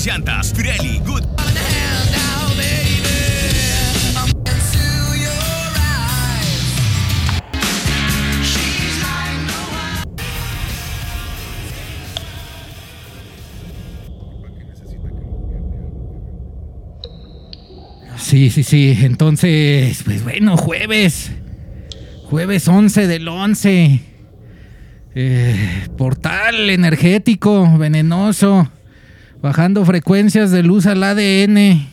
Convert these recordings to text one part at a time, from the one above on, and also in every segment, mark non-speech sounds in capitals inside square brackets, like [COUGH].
mejores llantas. Pirelli. Sí, sí, sí. Entonces, pues bueno, jueves. Jueves 11 del 11. Eh, portal energético, venenoso. Bajando frecuencias de luz al ADN.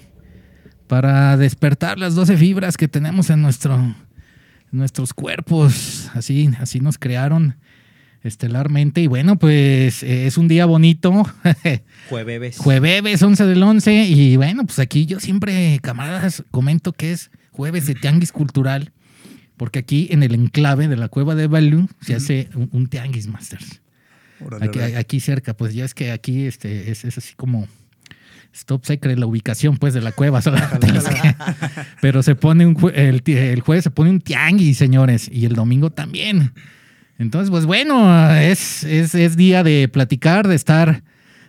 Para despertar las 12 fibras que tenemos en, nuestro, en nuestros cuerpos. Así, así nos crearon estelarmente. Y bueno, pues eh, es un día bonito. [LAUGHS] Jueves. Jueves 11 del 11 y bueno, pues aquí yo siempre, camaradas, comento que es jueves de tianguis cultural, porque aquí en el enclave de la cueva de Balú se hace un, un tianguis, Masters. Aquí, cerca, pues ya es que aquí este, es, es así como stop secret la ubicación pues de la cueva, que- [LAUGHS] pero se pone un jue- el, el jueves se pone un tianguis, señores, y el domingo también. Entonces, pues bueno, es, es, es día de platicar, de estar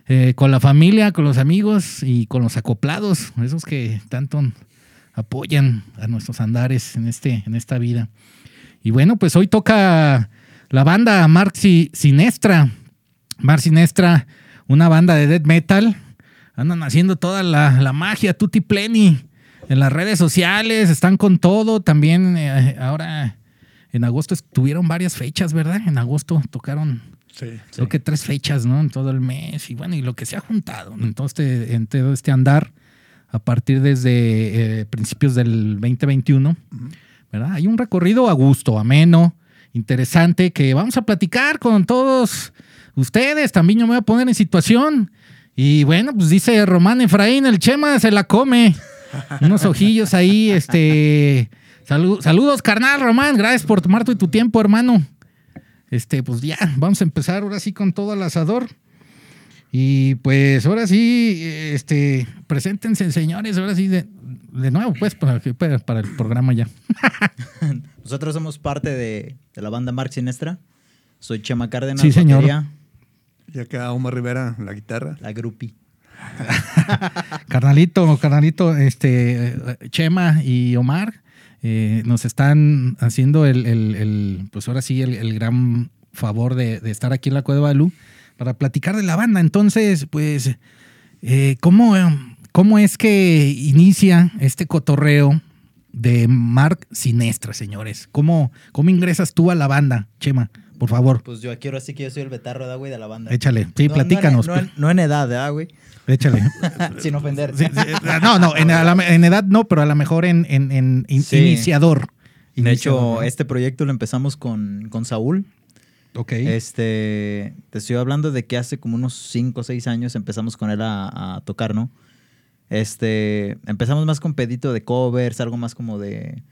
eh, con la familia, con los amigos y con los acoplados, esos que tanto apoyan a nuestros andares en, este, en esta vida. Y bueno, pues hoy toca la banda Marxi Sinestra. Mar Sinestra, una banda de death metal. Andan haciendo toda la, la magia, tutti pleni, en las redes sociales, están con todo. También eh, ahora en agosto tuvieron varias fechas, ¿verdad? En agosto tocaron Sí. creo que tres fechas, ¿no? En todo el mes y bueno, y lo que se ha juntado. ¿no? Entonces, en todo este andar, a partir desde eh, principios del 2021, ¿verdad? Hay un recorrido a gusto, ameno, interesante, que vamos a platicar con todos ustedes. También yo me voy a poner en situación. Y bueno, pues dice Román Efraín, el Chema se la come. Unos ojillos ahí, este. salu- saludos, carnal, Román. Gracias por tomar tu, tu tiempo, hermano. Este, pues ya, vamos a empezar ahora sí con todo el asador. Y pues ahora sí, este, preséntense, señores, ahora sí, de, de nuevo, pues, para, para, el programa ya. [LAUGHS] Nosotros somos parte de, de la banda Marx Sinestra. Soy Chema Cárdenas, Sí, señor. batería, Y acá Omar Rivera, la guitarra. la grupi. [LAUGHS] Carnalito, carnalito, este, Chema y Omar eh, nos están haciendo el, el- el, pues ahora sí, el, el gran favor de, de estar aquí en la Cueva de Balú para platicar de la banda. Entonces, pues, eh, ¿cómo, ¿cómo es que inicia este cotorreo de Mark Sinestra, señores? ¿Cómo, ¿Cómo ingresas tú a la banda, Chema? Por favor, Pues yo aquí ahora sí que yo soy el betarro, ¿verdad, güey, de la banda. échale. Sí, No- platícanos. No, en, no en- no en edad, ¿verdad, güey? Échale. [LAUGHS] Sin ofender. Sí, sí, no, no, en, a la- en edad no, pero a lo mejor en, en- en in- Sí. iniciador. De hecho, ¿no? este proyecto lo empezamos con, con Saúl. Ok. Este, te estoy hablando de que hace como unos 5 o 6 años empezamos con él a, a tocar, ¿no? Este, empezamos más con pedito de covers, algo más como de...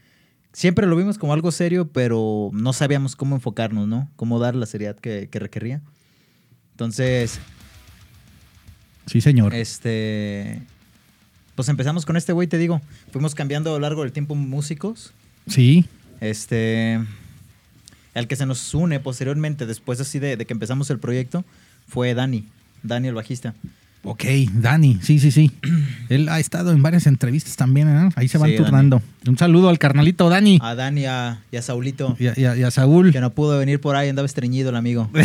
Siempre lo vimos como algo serio, pero no sabíamos cómo enfocarnos, ¿no? Cómo dar la seriedad que, que requería. Entonces, Sí, señor. este... Pues empezamos con este güey, te digo. Fuimos cambiando a lo largo del tiempo músicos. Sí. Este. El que se nos une posteriormente, después así de, de que empezamos el proyecto, fue Dani. Dani, el bajista. Ok, Dani, sí, sí, sí. [CLEARS THROAT] Él ha estado en varias entrevistas también, ¿eh? Ahí se van Sí, Dani. turnando. Un saludo al carnalito Dani A Dani a- y a Saulito, y, a, y a- y a Saúl. que no pudo venir por ahí, andaba estreñido el amigo. [LAUGHS]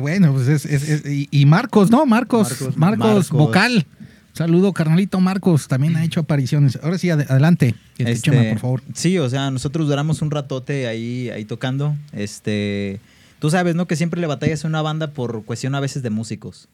Bueno, pues es, es- es- y, y Marcos, ¿no? Marcos, Marcos, Marcos. Marcos. vocal. Saludo, carnalito Marcos, también ha hecho apariciones. Ahora sí, ad- adelante, este, Este, por favor. Sí, o sea, nosotros duramos un ratote ahí, ahí tocando. Este, tú sabes, ¿no? Que siempre le batallas a una banda por cuestión a veces de músicos.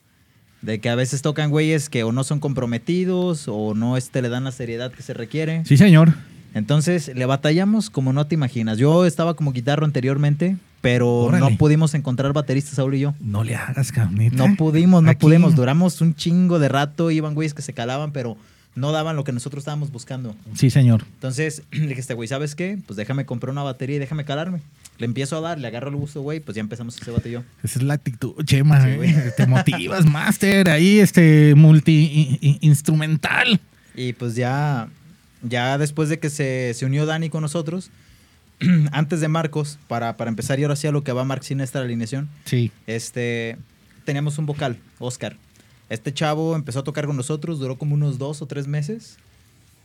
De que a veces tocan güeyes que o no son comprometidos o no este, le dan la seriedad que se requiere. Sí, señor. Entonces le batallamos como no te imaginas. Yo estaba como guitarro anteriormente, pero Órale. no pudimos encontrar bateristas, Saúl y yo. No le hagas, carnita. No pudimos, no Aquí- pudimos. Duramos un chingo de rato, iban güeyes que se calaban, pero no daban lo que nosotros estábamos buscando. Sí, señor. Entonces [CLEARS THROAT] le dije este güey, ¿sabes qué? Pues déjame comprar una batería y déjame calarme. Le empiezo a dar, le agarro el gusto, güey, pues ya empezamos ese bate yo. Esa es la actitud, Chema. Sí, ¿eh? [LAUGHS] Te motivas, Master. Ahí, este, multi-instrumental. Y pues ya, ya después de que se, se unió Dani con nosotros, [CLEARS THROAT] antes de Marcos, para, para empezar y ahora sí a lo que va Marx sin esta alineación, Sí. este, teníamos un vocal, Oscar. Este chavo empezó a tocar con nosotros, duró como unos dos o tres meses.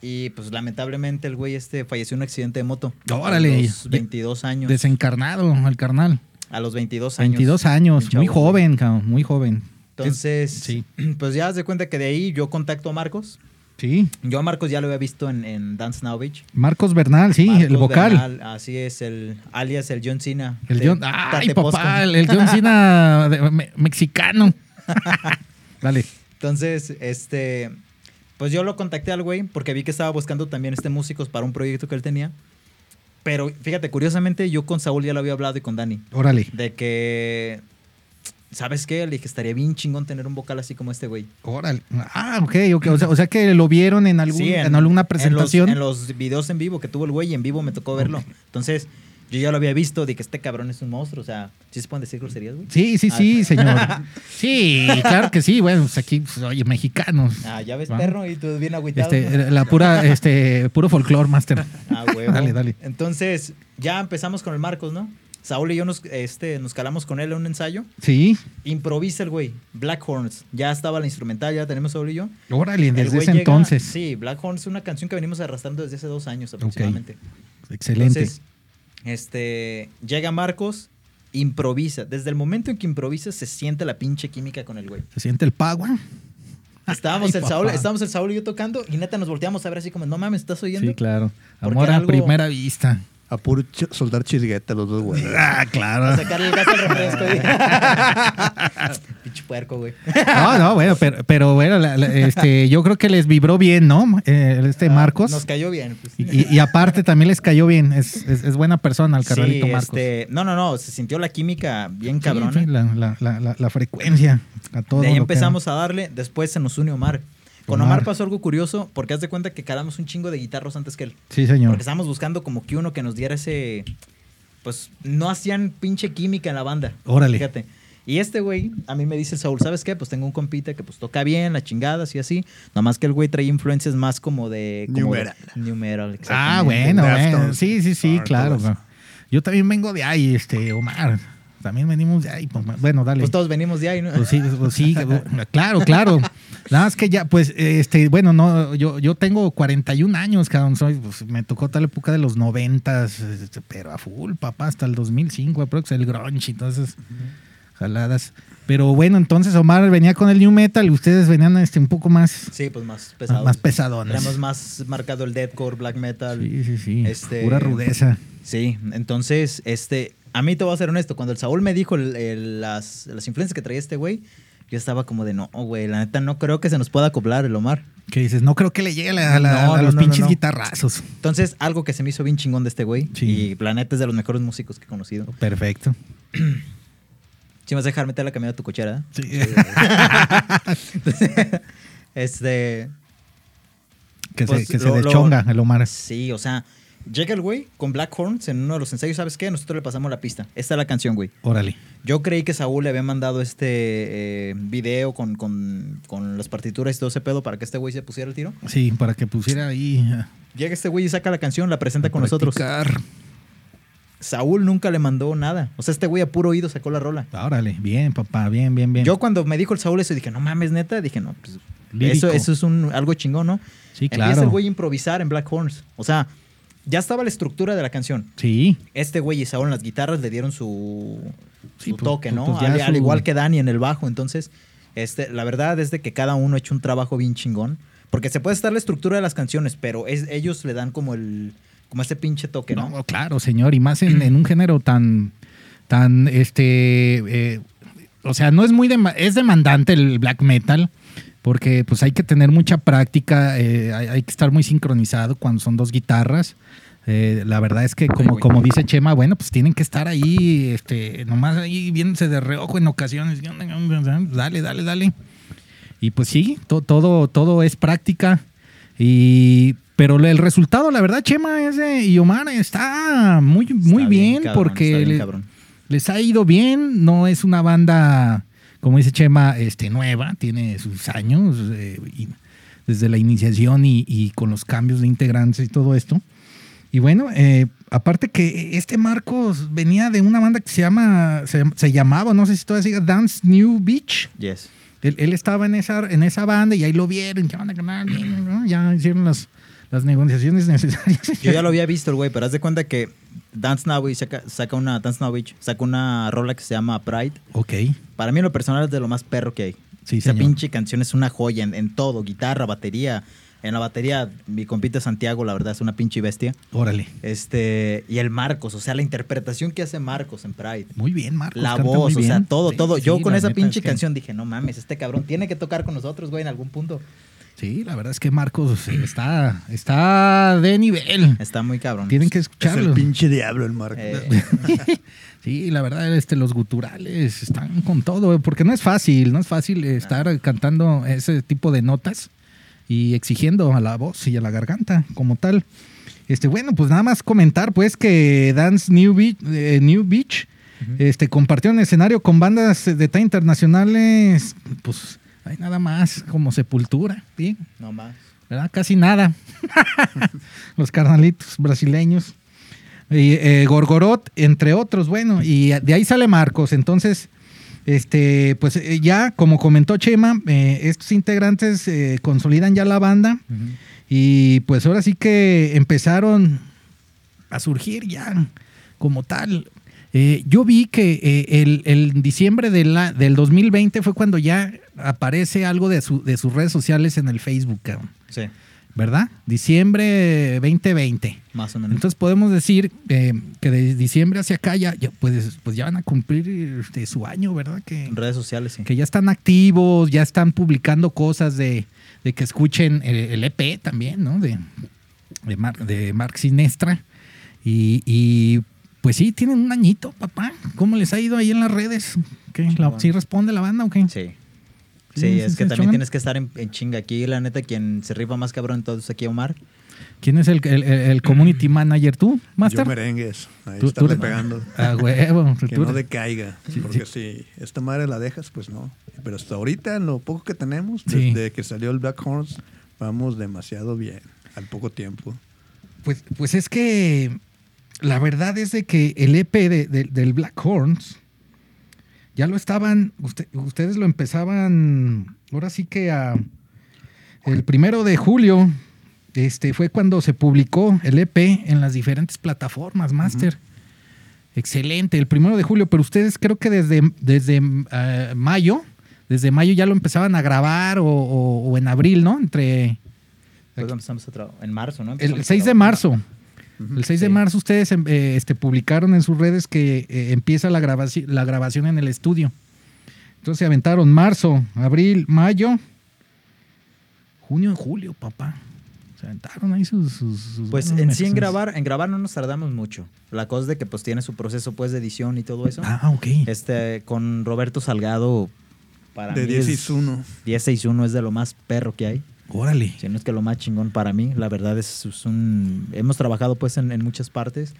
Y pues lamentablemente el güey este falleció en un accidente de moto. Órale. A los 22 años. Desencarnado, el carnal. A los 22 años. 22 años, muy joven, cabrón, muy joven. Entonces, Sí. [CLEARS THROAT] pues ya haz de cuenta que de ahí yo contacto a Marcos. Sí. Yo a Marcos ya lo había visto en, en Dance Now Beach. Marcos Bernal, sí, el vocal. Bernal, así es, el alias el John Cena. El John, ay, papá, el, el John [LAUGHS] Cena de- me- mexicano. [LAUGHS] Dale. Entonces, este, pues yo lo contacté al güey porque vi que estaba buscando también este músicos para un proyecto que él tenía. Pero fíjate, curiosamente yo con Saúl ya lo había hablado y con Dani. Órale. De que, ¿sabes qué? Le dije, estaría bien chingón tener un vocal así como este güey. Órale. Ah, ok, ok. O sea, o sea que lo vieron en, algún, Sí, en, alguna los- presentación. En los, videos en vivo que tuvo el güey y en vivo me tocó verlo. Entonces, yo ya lo había visto, de que este cabrón es un monstruo. O sea, ¿sí se pueden decir groserías, güey? Sí, sí, Ah, sí, señor. [LAUGHS] Sí, claro que sí. Bueno, pues aquí, pues, oye, mexicanos. Ah, ya ves, Va. perro, y tú bien agüitado. Este, la pura, este, puro folclore, master. Ah, huevo. Dale, dale. Entonces, ya empezamos con el Marcos, ¿no? Saúl y yo nos, este, nos calamos con él en un ensayo. Sí. Improvisa el güey. Black Horns. Ya estaba la instrumental, ya tenemos Saúl y yo. Órale, desde güey ese llega- entonces. Sí, Black Horns es una canción que venimos arrastrando desde hace dos años aproximadamente. Excelente. Entonces, este, llega Marcos, improvisa. Desde el momento en que improvisa, se siente la pinche química con el güey. Se siente el power. Estábamos, Ay, el Saúl, estábamos el Saúl y yo tocando y neta nos volteamos a ver así como, no mames, ¿estás oyendo? Sí, claro. Amor a algo- primera vista. A puro ch- soldar chisgueta los dos, güey. Ah, A claro. sacarle el gas al refresco. [LAUGHS] Pinche puerco, güey. No, no, bueno, pero, pero bueno, la- la- este, yo creo que les vibró bien, ¿no? Eh, este Marcos. Nos cayó bien. pues. Y, y- aparte también les cayó bien. Es, es- es buena persona el Sí, carnalito Marcos. este, no, no, no, se sintió la química bien Sí, cabrona. sí, la, la- la- la- la frecuencia. A todo de ahí que- empezamos a darle, después se nos une Omar. Con Omar. Omar pasó algo curioso, porque haz de cuenta que calamos un chingo de guitarros antes que él. Sí, señor. Porque estábamos buscando como que uno que nos diera ese. Pues no hacían pinche química en la banda. Órale. Fíjate. Y este güey, a mí me dice el Saúl, ¿sabes qué? Pues tengo un compita que pues toca bien, las chingadas y así. Nomás que el güey trae influencias más como de. como New de- metal. New metal, Ah, bueno, bueno. Sí, sí, sí, Thor, claro. Yo también vengo de ahí, este, Omar. También venimos de ahí. pues, bueno, dale. Pues todos venimos de ahí, ¿no? Pues sí, pues sí, [LAUGHS] claro, claro. Nada más que ya, pues, este, bueno, no, yo, yo tengo 41 años, cabrón, soy, pues, me tocó tal época de los 90, este, pero a full, papá, hasta el 2005, aprox, el grunge, entonces, jaladas. Pero bueno, entonces Omar venía con el new metal y ustedes venían este, un poco más, Sí, pues más pesados. más pesadones. Tenemos más marcado el deathcore, black metal. Sí, sí, sí, Este- pura rudeza. Sí, entonces, este, a mí te voy a ser honesto, cuando el Saúl me dijo el- el- las, las influencias que traía este güey, yo estaba como de, no, güey, la neta no creo que se nos pueda acoplar el Omar. Que dices, no creo que le llegue a, la- la- No, a los no, no, pinches guitarrazos. Entonces, algo que se me hizo bien chingón de este güey, Sí. y la neta es de los mejores músicos que he conocido. Perfecto. [CLEARS THROAT] Si me vas a dejar meter la camioneta a tu cochera, Sí. ¿eh? [LAUGHS] este, que Pues, se, que se lo- deschonga el Omar. sí, o sea, llega el güey con Black Horns en uno de los ensayos, ¿sabes qué? Nosotros le pasamos la pista. Esta es la canción, güey. Órale. Yo creí que Saúl le había mandado este eh, video con, con- con las partituras y todo ese pedo para que este güey se pusiera el tiro. Sí, para que pusiera ahí. Llega este güey y saca la canción, la presenta a con nosotros. Saúl nunca le mandó nada. O sea, este güey a puro oído sacó la rola. Órale, bien, papá, bien, bien, bien. Yo cuando me dijo el Saúl eso dije, no mames, neta. Dije, no, pues Lírico. eso, eso es un, algo chingón, ¿no? sí, Empieza claro. el güey a improvisar en Black Horns. O sea, ya estaba la estructura de la canción. Sí, Este güey y Saúl en las guitarras le dieron su, Sí, su pues, toque, pues, ¿no? pues, al, igual que Dani en el bajo. Entonces, este, la verdad es de que cada uno ha hecho un trabajo bien chingón. Porque se puede estar la estructura de las canciones, pero es, ellos le dan como el como ese pinche toque, ¿no? No, claro, señor, y más en, un género tan, tan, este, eh, o sea, no es muy, dema- es demandante el black metal, porque pues hay que tener mucha práctica, eh, hay, que estar muy sincronizado cuando son dos guitarras. Eh, la verdad es que como, como dice Chema, bueno, pues tienen que estar ahí, este, nomás ahí viéndose de reojo en ocasiones. Dale, dale, dale. Y pues sí, to- todo, todo es práctica. Y, pero el resultado, la verdad, Chema es de- y Omar está muy, muy Está bien, cabrón, porque bien le- les ha ido bien. No es una banda, como dice Chema, este, nueva, tiene sus años eh, y desde la iniciación y, y con los cambios de integrantes y todo esto. Y bueno, eh, aparte que este Marcos venía de una banda que se llama, se, se llamaba, no sé si todavía sigue, Dance New Beach. Yes. Él, él estaba en esa, en esa banda y ahí lo vieron. ¿Qué onda, ¿no? Ya hicieron las, las negociaciones necesarias. Yo ya lo había visto el güey, pero haz de cuenta que Dance Now güey, saca, saca una Dance saca una rola que se llama Pride. Ok. Para mí en lo personal es de lo más perro que hay. Sí, Esa señor. pinche canción es una joya en, en todo, guitarra, batería. En la batería, mi compita Santiago, la verdad, es una pinche bestia. Órale. Este, y el Marcos, o sea, la interpretación que hace Marcos en Pride. Muy bien, Marcos. La canta voz, muy o sea, todo, Sí, todo. Yo sí, con esa pinche es que- canción dije, no mames, este cabrón tiene que tocar con nosotros, güey, en algún punto. Sí, la verdad es que Marcos está, está de nivel. Está muy cabrón. Tienen que Es el escucharlo. pinche diablo el Marco. Eh, [LAUGHS] Sí, la verdad, este, los guturales están con todo, eh, porque no es fácil, no es fácil eh, estar cantando ese tipo de notas y exigiendo a la voz y a la garganta como tal. Este, bueno, pues nada más comentar, pues, que Dance New Beach, eh, New Beach este, compartieron escenario con bandas de talla internacionales, pues, hay nada más como Sepultura, ¿sí? no más. ¿verdad? Casi nada. [LAUGHS] Los carnalitos brasileños. Y, eh, Gorgorot, entre otros, bueno, y de ahí sale Marcos. Entonces, este, pues eh, ya, como comentó Chema, eh, estos integrantes eh, consolidan ya la banda. Y pues ahora sí que empezaron a surgir ya como tal. Eh, yo vi que eh, el, el diciembre de la- del 2020 fue cuando ya aparece algo de, su- de sus redes sociales en el Facebook, cabrón. Sí, ¿verdad? Diciembre 2020. más o menos. Entonces podemos decir eh, que de diciembre hacia acá ya, ya, pues, pues ya van a cumplir su año, ¿verdad? Que, en redes sociales, sí. que ya están activos, ya están publicando cosas de, de que escuchen el, el EP también, ¿no? De, de, Mar- de Mark Sinestra. Y, y, pues sí, tienen un añito, papá. ¿Cómo les ha ido ahí en las redes? ¿Qué? ¿La- Chingón. ¿Sí responde la banda o qué? Sí. Sí, es sí, que también chongan. tienes que estar en, en chinga. Aquí, la neta, quien se rifa más cabrón entonces aquí Omar. ¿Quién es el, el- el community manager? ¿Tú, Master? Yo merengues. Ahí Tú- tú- pegando. A [LAUGHS] huevo. [LAUGHS] Que tú- no decaiga. porque si esta madre la dejas, pues no. Pero hasta ahorita, en lo poco que tenemos, Sí. desde que salió el Black Horns, vamos demasiado bien. Al poco tiempo. Pues, pues es que la verdad es de que el EP de- de- del Black Horns ya lo estaban, usted- ustedes lo empezaban, ahora sí que a, el primero de julio, este fue cuando se publicó el EP en las diferentes plataformas, Master. Excelente, el primero de julio, pero ustedes creo que desde, desde eh, mayo, desde mayo ya lo empezaban a grabar o, o- o en abril, ¿no? Entre empezamos a. En marzo, ¿no? el Empezamos a 6 de El 6 de marzo ustedes em, eh, este, publicaron en sus redes que eh, empieza la, grabaci- la grabación en el estudio. Entonces se aventaron marzo, abril, mayo, junio julio, papá. Se aventaron ahí sus... sus- sus Pues en meses. sí en grabar, en grabar no nos tardamos mucho. La cosa es de que pues tiene su proceso pues de edición y todo eso. Ah, ok. Este, con Roberto Salgado, para De mí 10 y es- 1. 10-6-1 es de lo más perro que hay. Órale. Si no es que lo más chingón para mí. La verdad es, es un... Hemos trabajado pues en, en muchas partes.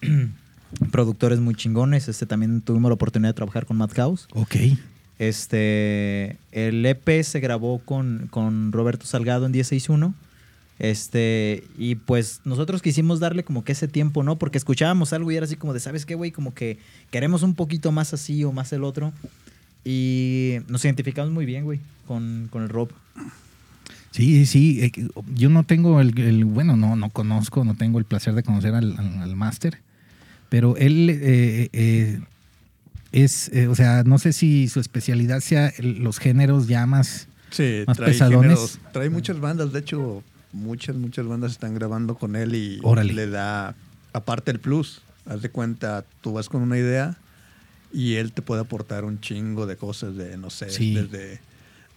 [CLEARS THROAT] Productores muy chingones. Este también tuvimos la oportunidad de trabajar con Madhouse. Ok. Este, el EP se grabó con, con Roberto Salgado en 1061. Este, y pues nosotros quisimos darle como que ese tiempo, ¿no? Porque escuchábamos algo y era así como de, ¿sabes qué, güey? Como que queremos un poquito más así o más el otro. Y nos identificamos muy bien, güey, con, con el Rob. Sí, sí. eh, que- yo no tengo el, el- bueno, no, no conozco, no tengo el placer de conocer al, al, al máster, pero él eh, eh, es, eh, o sea, no sé si su especialidad sea el- los géneros ya más... Sí, Más trae pesadones. géneros, trae muchas bandas, de hecho, muchas, muchas bandas están grabando con él y Órale. le da, aparte el plus, haz de cuenta, tú vas con una idea y él te puede aportar un chingo de cosas de, no sé, Sí. desde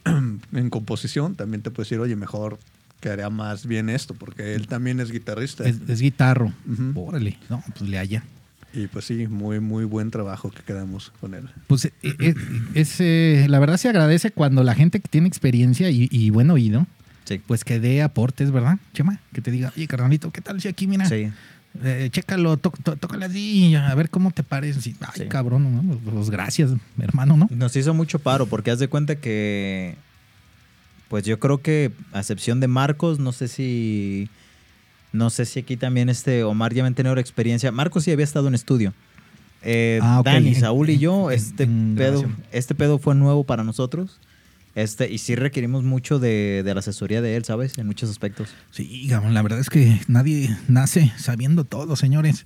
[CLEARS THROAT] en composición, también te puede decir, oye, mejor quedaría más bien esto, porque él también es guitarrista. Es, es guitarro. Órale, no, pues le haya. Y pues sí, muy, muy buen trabajo que quedamos con él. Pues eh, eh, es, eh, la verdad se agradece cuando la gente que tiene experiencia y, y buen oído, Sí. pues que dé aportes, ¿verdad, Chema? Que te diga, oye, carnalito, ¿qué tal si aquí, mira, Sí. Eh, chécalo, tó- tó- tócale así, a ver cómo te parece? Sí, Ay, Sí. cabrón, ¿no? pues gracias, hermano, ¿no? Nos hizo mucho paro porque haz de cuenta que, pues yo creo que a excepción de Marcos, no sé si, no sé si aquí también este Omar ya habían tenido la experiencia. Marcos sí había estado en estudio. Eh, Ah. Dani, Saúl y yo, este pedo, este pedo fue nuevo para nosotros. Este, y sí requerimos mucho de, de la asesoría de él, ¿sabes? En muchos aspectos. Sí, la verdad es que nadie nace sabiendo todo, señores.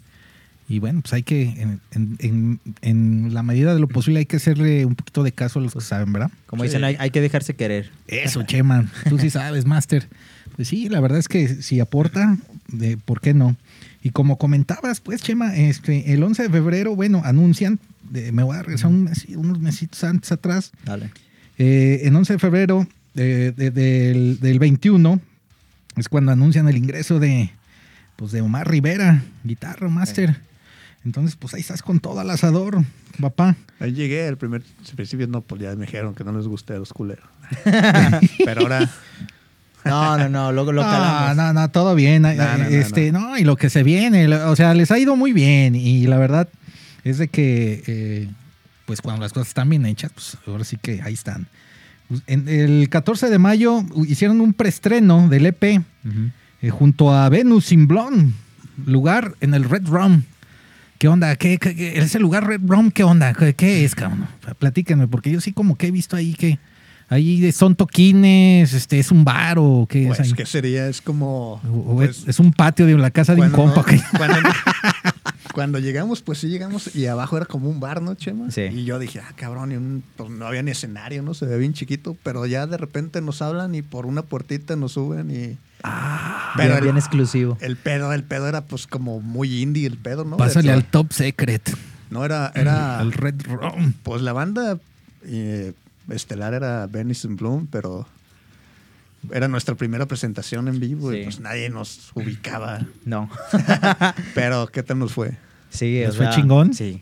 Y bueno, pues hay que, en, en- en- en la medida de lo posible, hay que hacerle un poquito de caso a los que saben, ¿verdad? Como Sí. dicen, hay, hay que dejarse querer. Eso, Chema, tú sí sabes, Master. Pues sí, la verdad es que si aporta, de, ¿por qué no? Y como comentabas, pues, Chema, este, el 11 de febrero, bueno, anuncian, de- me voy a regresar un mes- unos mesitos antes atrás, Dale. Eh, en 11 de febrero eh, de- del, del 21 es cuando anuncian el ingreso de, pues, de Omar Rivera, guitarra, Master. Entonces, pues ahí estás con todo al asador, papá. Ahí llegué, el primer al principio no, pues ya me dijeron que no les gusta a los culeros. [LAUGHS] Pero ahora, No, no, no, luego lo No, calamos. no, no, todo bien. No, no, no, este, no. y lo que se viene, o sea, les ha ido muy bien. Y la verdad es de que, eh, pues cuando las cosas están bien hechas, pues ahora sí que ahí están. Pues, En el 14 de mayo hicieron un preestreno del EP eh, junto a Venus Blonde, lugar en el Red Rum. ¿Qué onda? ¿Qué, qué- qué- ese lugar Red Rum, qué onda? ¿Qué, qué es, cabrón? Platíquenme, porque yo sí como que he visto ahí que ahí son toquines, este, es un bar o qué pues, es ahí. ¿qué sería? Es como... Pues, es, es un patio de la casa de un compa. no- que- cuando, [LAUGHS] [LAUGHS] cuando llegamos, pues sí llegamos y abajo era como un bar, ¿no, Chema? Sí. Y yo dije, ah, cabrón, y un- pues no había ni escenario, ¿no? Se ve bien chiquito, pero ya de repente nos hablan y por una puertita nos suben y... Bien, el, bien exclusivo. el pedo, el pedo era pues como muy indie el pedo, ¿no? Pásale al Top Secret, No, era... era [LAUGHS] al Red Rum. Pues la banda eh, estelar era Venice and Bloom, pero era nuestra primera presentación en vivo Sí. y pues nadie nos ubicaba. No. [LAUGHS] Pero ¿qué tal nos fue? Sí, ¿Les o fue sea, chingón? Sí.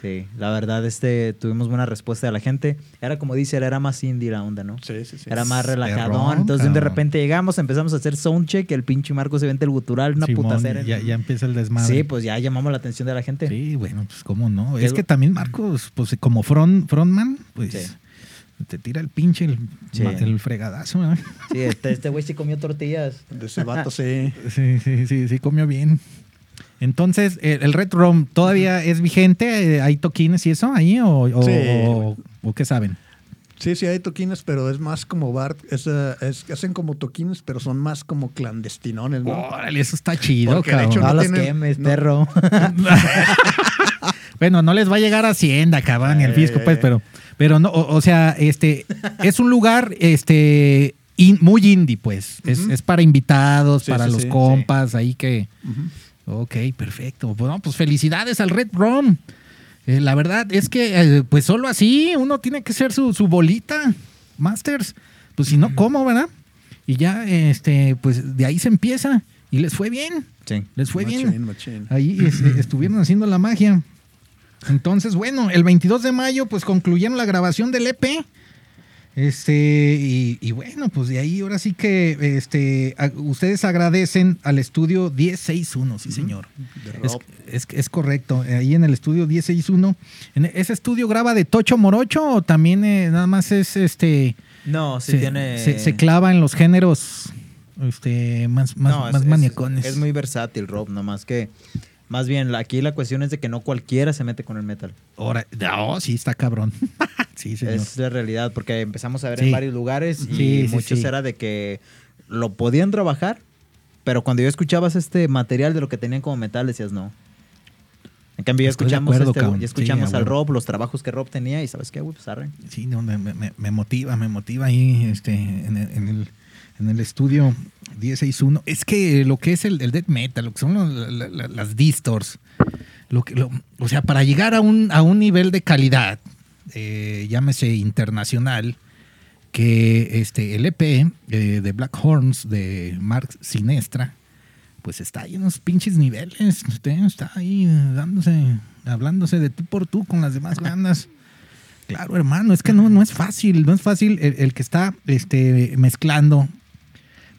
Sí, la verdad, este, tuvimos buena respuesta de la gente. Era como dice, era más indie la onda, ¿no? Sí, sí, sí. Era más relajadón. Entonces, de repente llegamos, empezamos a hacer soundcheck, el pinche Marco se vente el gutural, una Simón, putacera. ya, ya empieza el desmadre. Sí, pues ya llamamos la atención de la gente. Sí, bueno, pues cómo no. ¿Qué Es es que también Marcos, pues como front, frontman, pues Sí. Te tira el pinche, el, Sí. el fregadazo. ¿verdad? Sí, este este güey sí comió tortillas. De ese vato sí. [LAUGHS] Sí, sí, sí, sí, comió bien. Entonces, el, el Red Rum todavía es vigente, Eh, hay toquines y eso ahí o, o, Sí. o- o qué saben. Sí, sí hay toquines, pero es más como bar. Es, eh, es- hacen como toquines, pero son más como clandestinones, ¿no? Órale, eso está chido, Porque de cabrón. hecho No, no los tienen- quemes, no. perro. [LAUGHS] Bueno, no les va a llegar a Hacienda, cabrón, ni el fisco, pues, Eh. pero, pero no, o, o sea, este, es un lugar, este, in- muy indie, pues. Es, es para invitados, Sí, para sí, los sí, compas, ahí que. Ujú. Ok, perfecto. Bueno, pues felicidades al Red Rum. Eh, la verdad es que, eh, pues solo así, uno tiene que ser su, su bolita, Masters. Pues si no, ¿cómo, verdad? Y ya, este, pues de ahí se empieza. Y les fue bien. Sí. Les fue Machín, bien. machín. Ahí este, estuvieron haciendo la magia. Entonces, bueno, el 22 de mayo, pues concluyeron la grabación del EP. Este, y, y bueno, pues de ahí ahora sí que este, a- ustedes agradecen al estudio 1061, sí, señor. Es, es- es correcto, ahí en el estudio 1061. ¿En ¿Ese estudio graba de Tocho Morocho o también eh, nada más es este. No, sí se, tiene. se- se clava en los géneros este, más, más, No, es- más es- maniacones? Es, muy versátil, Rob, nomás que. Más bien, aquí la cuestión es de que no cualquiera se mete con el metal. Ahora, oh, sí, está cabrón. [LAUGHS] sí, señor. Es la realidad, porque empezamos a ver Sí. en varios lugares y Sí, muchos era de que lo podían trabajar, pero cuando yo escuchabas este material de lo que tenían como metal, decías no. En cambio, ya escuchamos, acuerdo, este, ya escuchamos Sí, al. Rob, los trabajos que Rob tenía y ¿sabes qué, güey? Pues arre. Sí, no, me, me- me motiva, me motiva ahí este, en, el, en el- en el estudio 1061. Es que lo que es el, el death metal, lo que son los- la- la- las distors, lo que, lo- o sea, para llegar a un, a un nivel de calidad, eh, llámese internacional, que este, el EP eh, de Black Horns de Mark Sinestra, pues está ahí en unos pinches niveles, está ahí dándose, hablándose de tú por tú con las demás bandas. Claro, hermano, es que no, no es fácil, no es fácil el, el que está este, mezclando,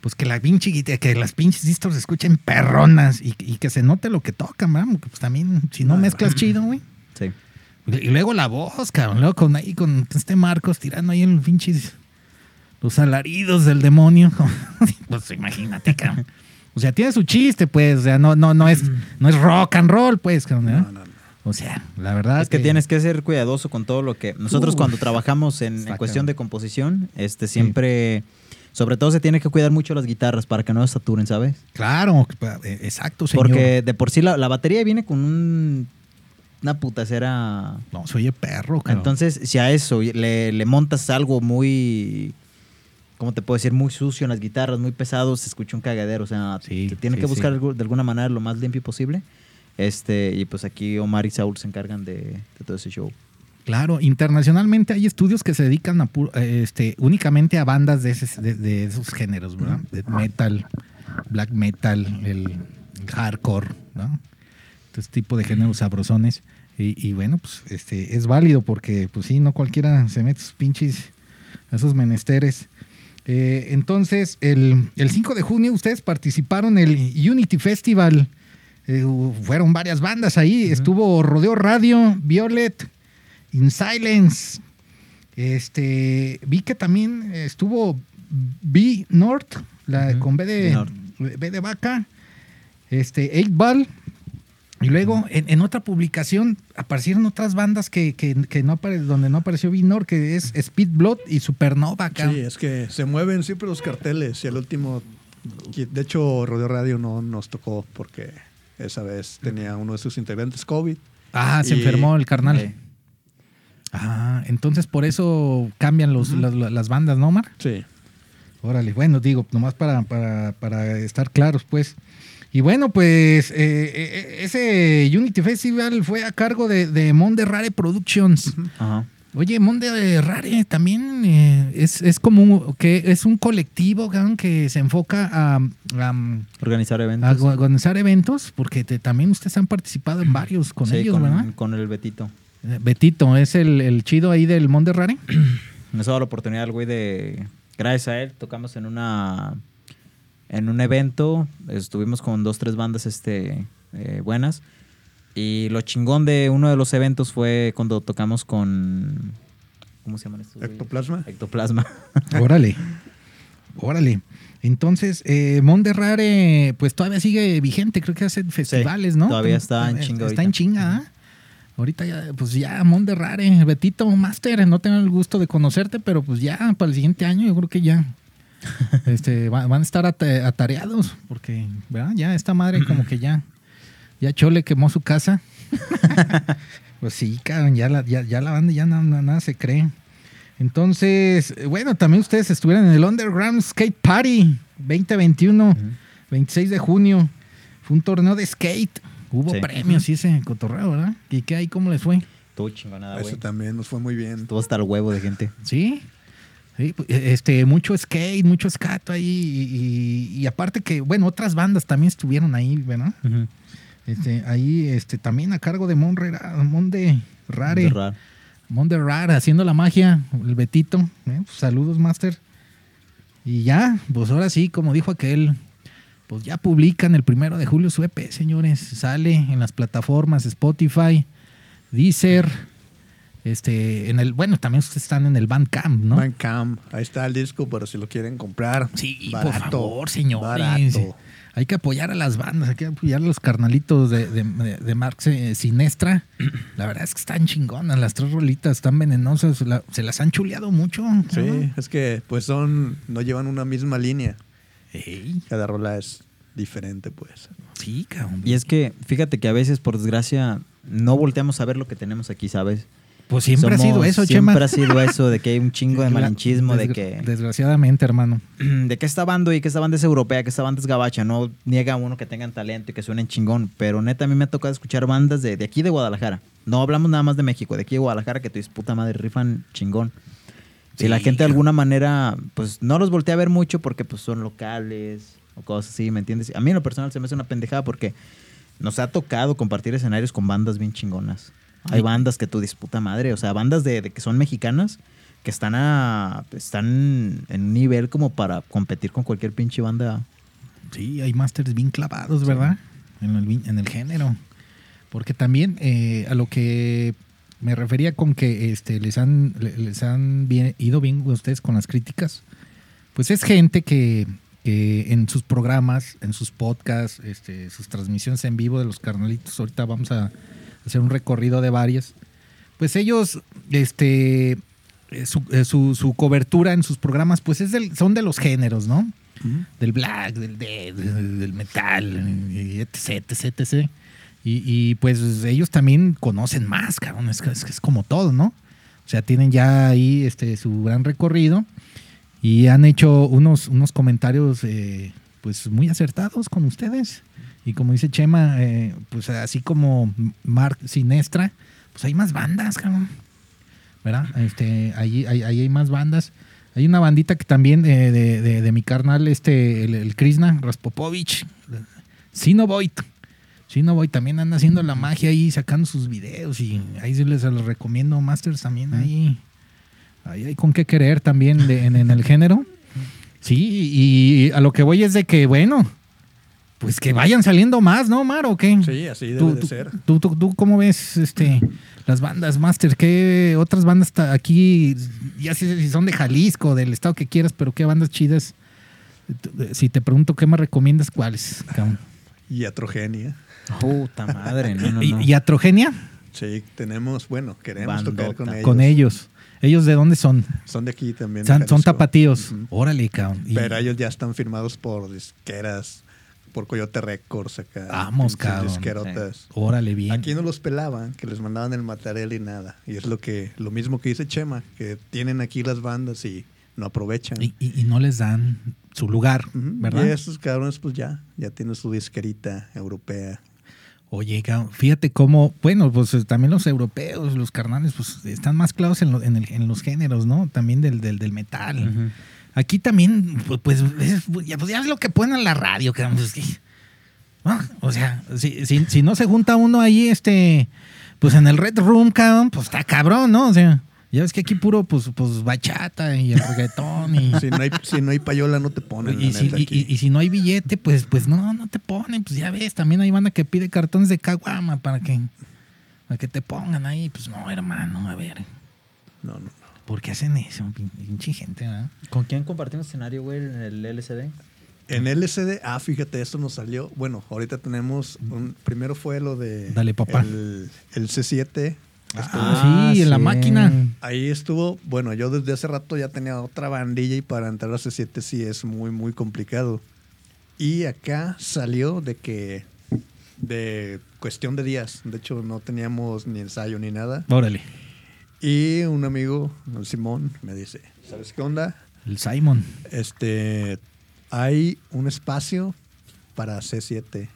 pues que la pinche, que las pinches distros se escuchen perronas y, y que se note lo que tocan. Porque pues también, si no No, mezclas chido, güey. [CLEARS THROAT] Sí. Y luego la voz, cabrón, luego con ahí con este Marcos tirando ahí en los pinches los alaridos del demonio. [LAUGHS] pues imagínate, cabrón. O sea, tiene su chiste, pues, o sea, no, no, no es, [CLEARS THROAT] no es rock and roll, pues, cabrón, ¿verdad? No, no, no. O sea, la verdad. Es que tienes que ser cuidadoso con todo lo que. Nosotros Uf, cuando trabajamos en, cuestión de composición, este siempre. Sobre todo se tiene que cuidar mucho las guitarras para que no se saturen, ¿sabes? Claro, eh, exacto, señor. Porque de por sí la, la batería viene con un, una putacera. No, soy el perro, cabrón. Entonces, si a eso le, le montas algo muy. ¿Cómo te puedo decir? Muy sucio en las guitarras, muy pesado, se escucha un cagadero. O sea, Sí, se tiene sí, que buscar sí. de alguna manera lo más limpio posible. Este, y pues aquí Omar y Saúl se encargan de, de todo ese show. Claro, internacionalmente hay estudios que se dedican a eh, este, únicamente a bandas de, ese- de- de esos géneros, ¿verdad? Death metal, black metal, el, hardcore, ¿no? Este tipo de géneros sabrosones. Y, y bueno, pues este, es válido porque, pues sí, no cualquiera se mete sus pinches, a esos menesteres. Eh, entonces, el, el 5 de junio ustedes participaron en el Unity Festival. Eh, fueron varias bandas ahí. Estuvo Rodeo Radio, Violet, In Silence. Este, vi que también estuvo B North, la, Ujú, con B de, B de vaca. Este, 8 Ball. Y luego en, en otra publicación aparecieron otras bandas que, que- que no apare- donde no apareció Vinor, que es Speed Blood y Supernova. Sí, cabrón. es que se mueven siempre los carteles y el último, de hecho Rodeo Radio no nos tocó porque esa vez tenía uno de sus integrantes COVID. Ah, se enfermó el carnal. Eh, Ah, entonces por eso cambian los, las, las bandas, ¿no, Omar? Sí. Órale, bueno, digo, nomás para, para, para estar claros, pues. Y bueno, pues eh, eh, ese Unity Festival fue a cargo de, de Monde Rare Productions. ajá. Oye, Monde Rare también eh, es, es como un, que es un colectivo que se enfoca a, a, Organizar a eventos. organizar eventos, porque te- también ustedes han participado en varios con Sí, ellos, con, ¿verdad? con el Betito. Eh, Betito, es el, el chido ahí del Monde Rare. Nos ha dado la oportunidad el güey de. Gracias a él, tocamos en una. En un evento. Estuvimos con dos, tres bandas este, eh, buenas. Y lo chingón de uno de los eventos fue cuando tocamos con. ¿Cómo se llaman estos? güeyes? Ectoplasma. Ectoplasma. [LAUGHS] Órale. Órale. Entonces, eh, Monde Rare, pues todavía sigue vigente, creo que hacen festivales, ¿no? todavía está en Eh, chinga Está ahorita. en chinga, ¿ah? Ahorita ya, pues ya, Monde Rare, Betito Master, no tengo el gusto de conocerte, pero pues ya para el siguiente año yo creo que ya [LAUGHS] este, va- van a estar ata- atareados, porque, ¿verdad? Ya esta madre como que ya, ya Chole quemó su casa. [LAUGHS] pues sí, cabrón, ya la, ya, ya la banda ya na- na- nada se cree. Entonces, bueno, también ustedes estuvieron en el Underground Skate Party 2021, 26 de junio. Fue un torneo de skate. Hubo Sí. premios y ese cotorreo, ¿verdad? ¿Y qué hay? ¿Cómo les fue? Estuvo chingonada, güey. Eso también nos fue muy bien. Estuvo hasta el huevo de gente. Sí. Sí, pues, eh, este, mucho skate, mucho skato ahí. Y, y- y aparte que, bueno, otras bandas también estuvieron ahí, ¿verdad? Este, ahí, este, también a cargo de Monde, Monde Rare. De raro. Monde Rare haciendo la magia, el Betito. ¿eh? Pues, saludos, Master. Y ya, pues ahora sí, como dijo aquel, pues ya publican el primero de julio su EP, señores. Sale en las plataformas Spotify, Deezer, este, en el, bueno, también ustedes están en el Bandcamp, ¿no? Bandcamp, ahí está el disco, pero si lo quieren comprar. Sí, barato, por favor, señores. Barato. Hay que apoyar a las bandas, hay que apoyar a los carnalitos de, de, de Marx eh, Sinestra. [CLEARS THROAT] La verdad es que están chingonas, las tres rolitas están venenosas, la- se las han chuleado mucho. Sí, es que pues son, no llevan una misma línea. Ey, Cada rola es diferente, pues. sí, cabrón. Y es que, fíjate que a veces, por desgracia, no volteamos a ver lo que tenemos aquí, ¿sabes? pues siempre ha Somos- sido eso, Siempre Chema. ha sido eso, de que hay un chingo de malinchismo, de que... Desgraciadamente, hermano. [CLEARS THROAT] de que esta banda y que esta banda es europea, que esta banda es gabacha, no niega a uno que tengan talento y que suenen chingón, pero neta a mí me ha tocado escuchar bandas de, de aquí de Guadalajara. No hablamos nada más de México, de aquí de Guadalajara que tu puta madre rifan chingón. Sí, y la gente de alguna manera, pues no los voltea a ver mucho porque pues son locales o cosas así, ¿me entiendes? A mí en lo personal se me hace una pendejada porque nos ha tocado compartir escenarios con bandas bien chingonas. Hay bandas que tú disputa madre, o sea, bandas de, de que son mexicanas que están a están en un nivel como para competir con cualquier pinche banda. Sí, hay masters bien clavados, ¿verdad? En, el, en el género. Porque también eh, a lo que me refería con que este, les han, le- les han bien- ido bien ustedes con las críticas, pues es gente que, que en sus programas, en sus podcasts, este, sus transmisiones en vivo de los carnalitos, ahorita vamos a, hacer un recorrido de varias. Pues ellos, este, eh, su, eh, su- su cobertura en sus programas, pues es del- son de los géneros, ¿no? Del black, del del, del metal, etc, etc, etc. Y, pues ellos también conocen más, cabrón, es, es, es como todo, ¿no? O sea, tienen ya ahí este, su gran recorrido y han hecho unos, unos comentarios eh, pues muy acertados con ustedes. Y como dice Chema, eh, pues así como Mark Sinestra, pues hay más bandas, cabrón. ¿Verdad? Este, ahí, ahí, ahí hay más bandas. Hay una bandita que también eh, de, de- de mi carnal, este, el, el Krishna Raspopovich, Sinovoid. Sinovoid también anda haciendo la magia ahí, sacando sus videos y ahí sí les los recomiendo, Masters también ahí. Ahí hay con qué querer también de- en, en el género. Sí, y a lo que voy es de que, bueno, pues que vayan saliendo más, ¿no, Mar? ¿O qué? Sí, así debe ¿Tú, de tú- ser. tú- tú- tú cómo ves este, las bandas Master? ¿Qué otras bandas aquí, ya si, si son de Jalisco, del estado que quieras, pero qué bandas chidas? Si te pregunto qué me recomiendas, ¿cuáles? cabrón? Y atrogenia. Puta madre, no, no, [LAUGHS] no. ¿Y, y Atrogenia? Sí, tenemos, bueno, queremos Bandota. tocar con ellos. Con ellos. ¿Ellos de dónde son? Son de aquí también. de Son, tapatíos. Órale, cabrón. Y- Pero ellos ya están firmados por disqueras, por Coyote Records acá. Vamos, cabrón. Disquerotas. Órale, bien. Aquí no los pelaban, que les mandaban el material y nada. Y es lo que lo mismo que dice Chema, que tienen aquí las bandas y no aprovechan. Y, y- y no les dan su lugar, Ujú. ¿verdad? Y esos cabrones pues ya, ya tienen su disquerita europea. Oye, cabrón, fíjate cómo, bueno, pues eh, también los europeos, los carnales, pues están más claros en, lo- en el- en los géneros, ¿no? También del, del, del metal. Aquí también, pues, pues, es, pues ya es lo que ponen en la radio, cabrón. pues, que- o sea, si, si, si no se junta uno ahí, este, pues en el Red Room, cabrón, pues está cabrón, ¿no? O sea, ya ves que aquí puro, pues, pues bachata y el reggaetón y... Si no hay, si no hay payola no te ponen. Y la si, neta, y- aquí. y- y si no hay billete, pues, pues no, no te ponen. Pues ya ves, también hay banda que pide cartones de caguama para que, para que te pongan ahí. Pues no, hermano, a ver. No, no. ¿Por qué hacen eso? Pin- Pinche gente, ¿verdad? ¿Con quién compartimos escenario, güey, en el LCD? En LCD, ah, fíjate, esto nos salió. Bueno, ahorita tenemos. Un, primero fue lo de. Dale, papá. El, el C7. Ah, sí, en la máquina. Ahí estuvo. Bueno, yo desde hace rato ya tenía otra bandilla y para entrar a C7 sí es muy, muy complicado. Y acá salió de que. De cuestión de días. De hecho, no teníamos ni ensayo ni nada. Órale. Y un amigo, el Simón, me dice: ¿Sabes qué onda? El Simon. Este, hay un espacio para C7,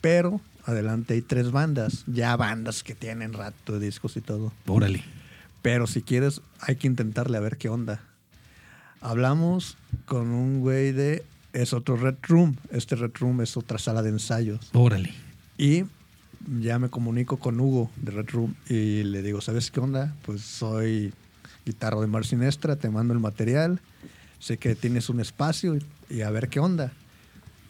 pero adelante hay tres bandas, ya bandas que tienen rato de discos y todo. Órale. Pero si quieres, hay que intentarle a ver qué onda. Hablamos con un güey de, es otro Red Room, este Red Room es otra sala de ensayos. Órale. Y ya me comunico con Hugo de Red Room y le digo, ¿sabes qué onda? Pues soy guitarro de Mar Sinestra, te mando el material, sé que tienes un espacio y, y a ver qué onda.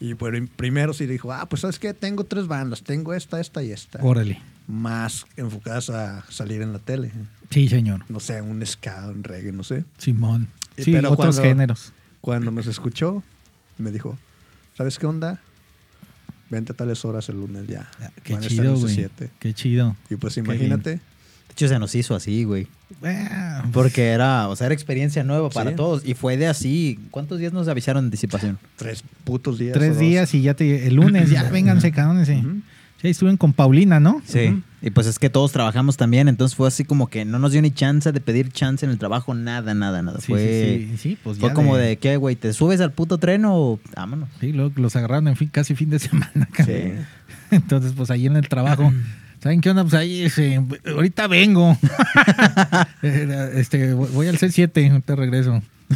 Y pues primero sí dijo, ah, pues ¿sabes qué? Tengo tres bandas, tengo esta, esta y esta. Órale. Más enfocadas a salir en la tele. Sí, señor. No sé, un ska, un reggae, no sé. Simón. Sí, pero otros cuando- géneros. Cuando nos escuchó, me dijo, ¿sabes qué onda? Vente a tales horas el lunes ya. Ah, Qué Van chido, güey. C7. Qué chido. Y pues imagínate, hecho, se nos hizo así, güey. Ah, Porque era, o sea, era experiencia nueva para Sí. todos. Y fue de así. ¿Cuántos días nos avisaron de anticipación? tres putos días. Tres dos. días y ya te. El lunes, ya [CLEARS THROAT] vénganse, cabrones. Sí. Ujú. Sí, ahí estuvieron con Paulina, ¿no? Sí. Y pues es que todos trabajamos también. Entonces fue así como que no nos dio ni chance de pedir chance en el trabajo. Nada, nada, nada. Sí, fue sí, sí, sí, pues fue ya como de, ¿qué, güey? ¿Te subes al puto tren o vámonos? Sí, luego los agarraron en fin, casi fin de [LAUGHS] semana. cabrón. Sí. Entonces, pues ahí en el trabajo, [CLEARS THROAT] ¿saben qué onda? Pues ahí, este, ahorita vengo. [LAUGHS] Este, voy al C7, ahorita regreso. ¿Eh?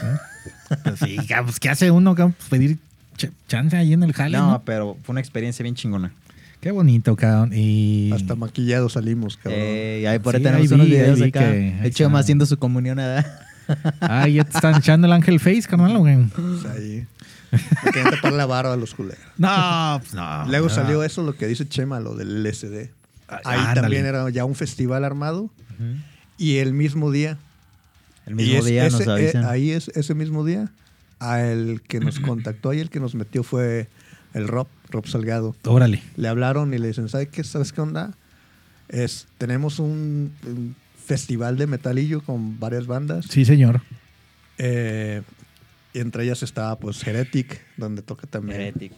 Pues sí, cabrón, pues, ¿qué hace uno? Pues pedir ch- chance ahí en el jale, No, ¿no? pero fue una experiencia bien chingona. Qué bonito, cabrón. Y... Hasta maquillados salimos, cabrón. Eh, y ahí por ahí Sí, tenemos ahí unos vi, ahí videos vi acá. que- El Chema está. haciendo su comunión, ¿verdad? Ah, ya te están echando el ángel face, carnal, güey. Sea, ahí. Me tapar la barba a los culeros. No, pues no. Luego no. salió eso, lo que dice Chema, lo del LSD. Ah, Ahí ándale. también era ya un festival armado. Y el mismo día. El mismo es- día nos ese- avisan. eh, ahí es ese mismo día. A el que nos [CLEARS THROAT] contactó y el que nos metió fue el Rob, Rob Salgado. Órale. Le hablaron y le dicen, ¿sabes qué? ¿Sabes qué onda? Es, tenemos un, un festival de metalillo con varias bandas. Sí, señor. Eh, y entre ellas estaba pues Heretic, donde toca también. Heretic.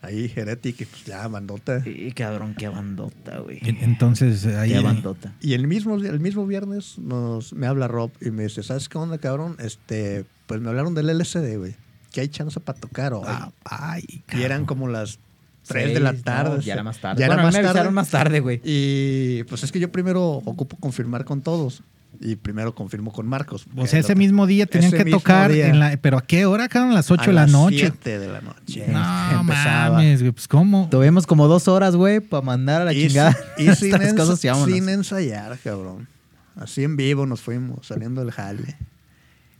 Ahí Heretic, pues ya bandota. Sí, cabrón, qué bandota, güey. En- Entonces, ahí. Qué bandota. Y el mismo, el mismo viernes nos, me habla Rob y me dice, ¿sabes qué onda, cabrón? Este, pues me hablaron del LCD, güey. Que hay chance para tocar hoy. Ah, ay, y eran como las 3 de la no, tarde. ya era más tarde. Ya Bueno, era más me tarde. más tarde, güey. Y pues es que yo primero ocupo confirmar con todos. Y primero confirmo con Marcos. O sea, ese mismo día tenían que tocar, en la, pero ¿a qué hora, cabrón? A las 8 a de la las noche. 7 de la noche. No [LAUGHS] Empezaba. mames, güey, pues ¿cómo? Tuvimos como dos horas, güey, para mandar a la Y, chingada. y [LAUGHS] sin, cosas y sin ensayar, cabrón. Así en vivo nos fuimos, saliendo del jale.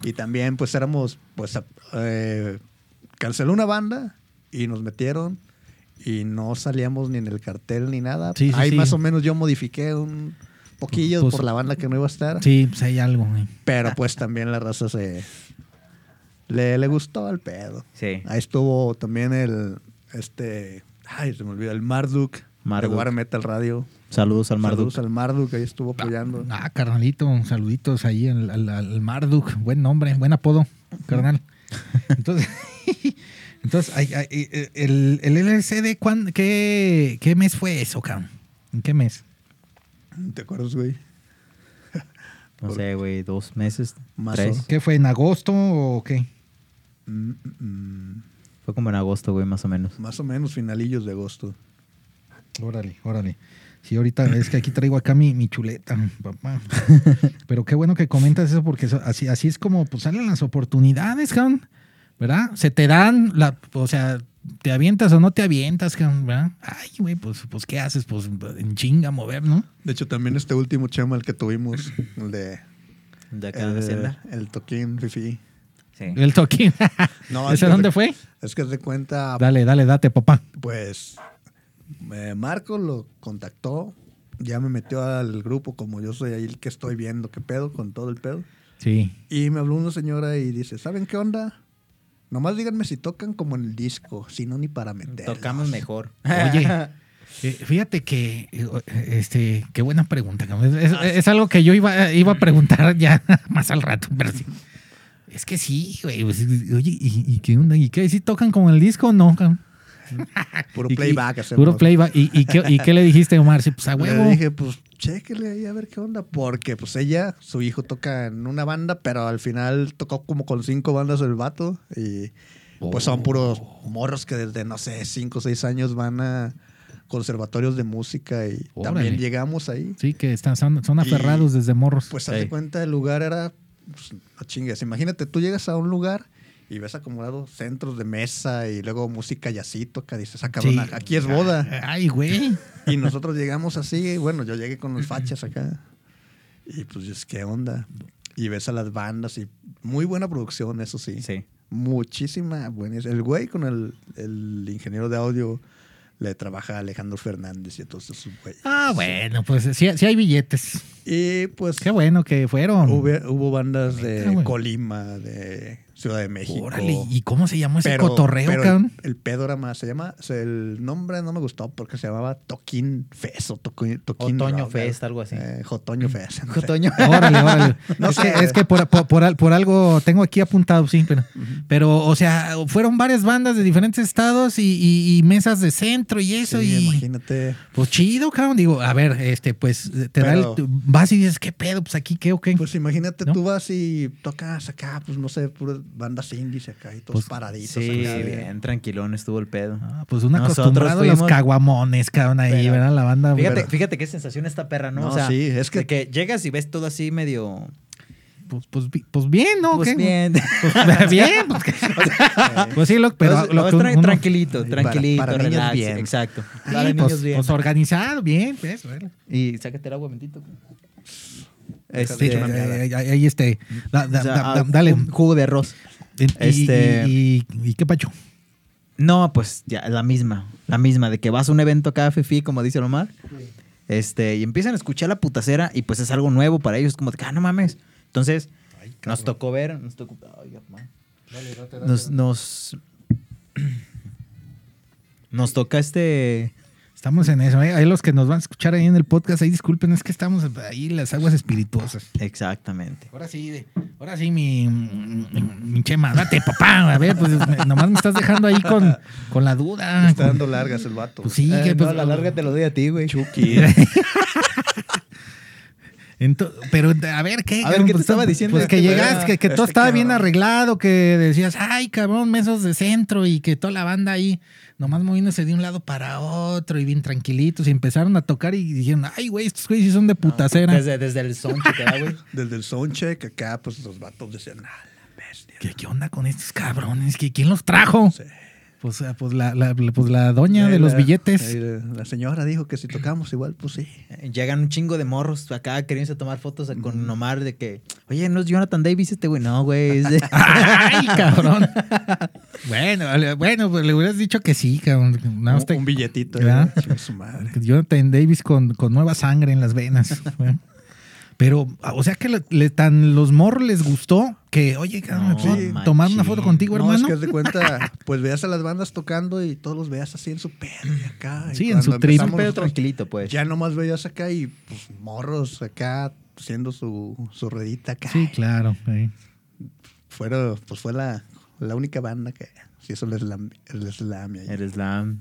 Y también, pues éramos, pues, a- eh, canceló una banda y nos metieron y no salíamos ni en el cartel ni nada. Sí, sí, Ahí sí. más o menos yo modifiqué un poquillo Pues- por la banda que no iba a estar. Sí, pues hay algo, güey. Pero pues también la raza se... Le, le gustó el pedo. Sí. Ahí estuvo también el, este, ay, se me olvidó, el Marduk, Marduk. de War Metal Radio. Saludos al Marduk. Saludos al Marduk, ahí estuvo apoyando. Ah, carnalito, saluditos ahí al, al- al Marduk. Buen nombre, buen apodo, carnal. [LAUGHS] Entonces, [LAUGHS] entonces ay, ay, eh, el, el LCD, ¿cuán- qué, ¿qué mes fue eso, cabrón? ¿En qué mes? [LAUGHS] ¿Te acuerdas, güey? No sé, güey, dos meses, Más tres. ¿Qué fue, en agosto o qué? Mm, mm, mm. Fue como en agosto, güey, más o menos. Más o menos finalillos de agosto. Órale, órale. Sí, ahorita es que aquí traigo acá mi, mi chuleta, papá. [LAUGHS] Pero qué bueno que comentas eso porque eso- así, así es como pues, salen las oportunidades, cabrón. ¿Verdad? Se te dan, la, o sea, te avientas o no te avientas, ¿verdad? Ay, güey, pues, pues ¿qué haces? Pues en chinga mover, ¿no? De hecho, también este último chema, el que tuvimos, el de... De acá de la el, hacienda. el toquín fifi. Sí. El toquín. [LAUGHS] No, es ¿Ese dónde de- fue? Es que de cuenta, Dale, dale, date, papá. pues, eh, Marco lo contactó, ya me metió al grupo, como yo soy ahí el que estoy viendo qué pedo, con todo el pedo. Sí. Y me habló una señora y dice, ¿saben qué onda? Nomás díganme si tocan como en el disco, si no ni para meter. Tocamos mejor. Oye, [LAUGHS] eh, fíjate que, eh, este, qué buena pregunta. cabrón. Es, es- es algo que yo iba, iba a preguntar [LAUGHS] ya más al rato, pero sí. Es que sí, güey. pues, oye, ¿y, y qué onda? ¿Y qué? ¿Sí tocan con el disco o no? cabrón? Puro Y- y- playback. Puro playback. ¿Y, y, qué, y qué le dijiste, Omar? Sí, pues a huevo. Le dije, pues, chéquele ahí a ver qué onda. Porque, pues, ella, su hijo toca en una banda, pero al final tocó como con cinco bandas el vato. Y, pues, son puros morros que desde, no sé, cinco o seis años van a conservatorios de música y Órale. también llegamos ahí. Sí, que están, son, son aferrados desde morros. Pues, haz Ey. de cuenta, el lugar era, pues, a chingas. Imagínate, tú llegas a un lugar y ves acomodado centros de mesa y luego música yacito acá dices, ah, cabrón, Sí. aquí es boda. Ay, güey. Y nosotros llegamos así, bueno, yo llegué con los fachas acá. Y pues, es, ¿qué onda? Y ves a las bandas y muy buena producción, eso sí. Sí. Muchísima buena. El güey con el, el ingeniero de audio le trabaja a Alejandro Fernández y entonces su güey. Ah, bueno, pues sí, sí hay billetes. Y pues Qué bueno que fueron. hubo, hubo bandas de. Colima, de Ciudad de México. Órale, ¿y cómo se llamó ese Pero- cotorreo, pero cabrón? El, el pedo era más, se llama, o sea, el nombre no me gustó porque se llamaba Toquín Fest o Toquín, Toquín Otoño Rock, Fest, algo así. Eh, Jotoño Fest. no sé. Otoño. [LAUGHS] Órale, órale. No es, sé. que, es que por, por, por al- por algo tengo aquí apuntado, sí, pero, pero, o sea, fueron varias bandas de diferentes estados y, y- y mesas de centro y eso, Sí, y imagínate. pues chido, cabrón. Digo, a ver, este, pues te da el, Pero- vas y dices, ¿qué pedo? Pues aquí, ¿qué o qué? Pues imagínate, ¿No? tú vas y tocas acá, pues no sé, puras bandas indies acá y todos Pues, paraditos. Sí, acá, bien tranquilón estuvo el pedo. Ah, pues un acostumbrado a los fuimos- caguamones, cabrón, ahí, Pero- ¿verdad? La banda. Fíjate, Pero- fíjate qué sensación esta perra, ¿no? No, o sea, sí, es que- de que llegas y ves todo así medio... Pues, pues, pues bien, ¿no? Pues ¿Qué? bien. Pues, [LAUGHS] bien. Pues, que- [LAUGHS] pues sí, lo, pero lo que uno- tranquilito, tranquilito, para niños relax, bien. Exacto. Sí, Para pues, niños bien. pues organizado, bien, pues. bueno. y sácate el agua, mentito. Este, meada. ahí, ahí, ahí, este, da- da- o sea, da- da- ah, dale. un jugo de arroz. Y, este- y, y- y qué pacho. No, pues ya, la misma. La misma, de que vas a un evento acá, Fifi, como dice Omar. Este, y empiezan a escuchar la putacera y pues es algo nuevo para ellos. Como de que, ah, no mames. Entonces, nos tocó ver, nos tocó. Ay, Omar. nos, nos, [CLEARS THROAT] nos toca este Estamos en eso. ¿eh? Ahí los que nos van a escuchar ahí en el podcast, ahí disculpen, es que estamos ahí en las aguas espirituosas. Exactamente. Ahora sí, de- ahora sí, mi, mi, mi chema, date, papá. A ver, pues me- nomás me estás dejando ahí con, con la duda. Está con- dando largas el vato. pues sí, Eh, que pues, la larga te lo doy a ti, güey. Chucky. [LAUGHS] Pero a ver, ¿qué? A ver? ¿qué te Pues, estaba diciendo Pues que llegas, que, que todo Este estaba bien arreglado, que decías, ay, cabrón, mesos de centro y que toda la banda ahí nomás moviéndose de un lado para otro y bien tranquilitos y empezaron a tocar y dijeron, ay, güey, estos güeyes sí son de putacera. Desde, desde el da, güey. [LAUGHS] Desde el soundcheck acá, pues los vatos decían, ah, la bestia. ¿Qué, qué onda con estos cabrones? ¿Qui- ¿Quién los trajo? Sí. Pues, ah, pues, la, la- pues la doña Ahí de los la- billetes. La, señora dijo que si tocamos igual, pues sí. Llegan un chingo de morros acá queriéndose tomar fotos con Omar de que, oye, ¿no es Jonathan Davis este güey? No, güey. es de- [LAUGHS] ¡Ay, cabrón! bueno, bueno, pues le hubieras dicho que sí, cabrón. Un, te- un billetito. ¿Verdad? Chingue su madre. Jonathan Davis con, con nueva sangre en las venas. güey. [LAUGHS] Pero, o sea que le, le- tan los morros les gustó que, oye, cabrón, ¿me No, puedo machín. tomar una foto contigo, No, es hermano? que haz de cuenta, [LAUGHS] pues veas a las bandas tocando y todos los veas así en su pedo y acá. y Sí, en su trip. pedo tranquilito, pues. Ya nomás veías acá y pues morros acá haciendo su, su redita acá. Sí, claro. sí. Fueron, pues fue la, la única banda que hizo el slam, el slam ahí. El slam.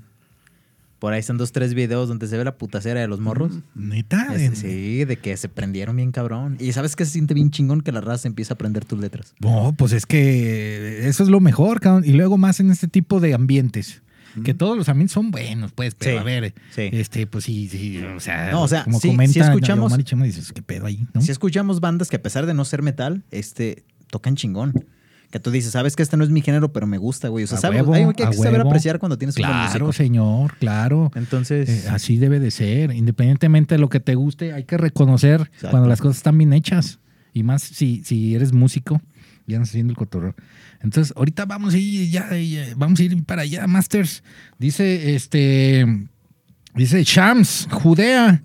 Por ahí están dos, tres videos donde se ve la putacera de los morros. Neta. Es- en- sí, de que se prendieron bien cabrón. Y sabes que se siente bien chingón que la raza empieza a aprender tus letras. No, pues es que eso es lo mejor, cabrón. Y luego más en este tipo de ambientes. Que todos los ambientes son buenos, pues, pero Sí, a ver, sí. este, pues sí, sí, o sea, No, o sea, como sí- comenta sí escuchamos- y Chema, dices, ¿qué pedo ahí? ¿no? Si escuchamos bandas que a pesar de no ser metal, este, tocan chingón. Que tú dices, sabes que este no es mi género, pero me gusta, güey. O sea, A sabes- huevo, hay que a saber huevo. apreciar cuando tienes un buen Claro, músico. señor, claro. Entonces, Eh, así debe de ser. Independientemente de lo que te guste, hay que reconocer Exacto. cuando las cosas están bien hechas. Y más si, si eres músico, ya andas haciendo el cotorreo. Entonces, ahorita vamos a ir, ya, ya, vamos a ir para allá, Masters. Dice, este, dice Shams, Judea,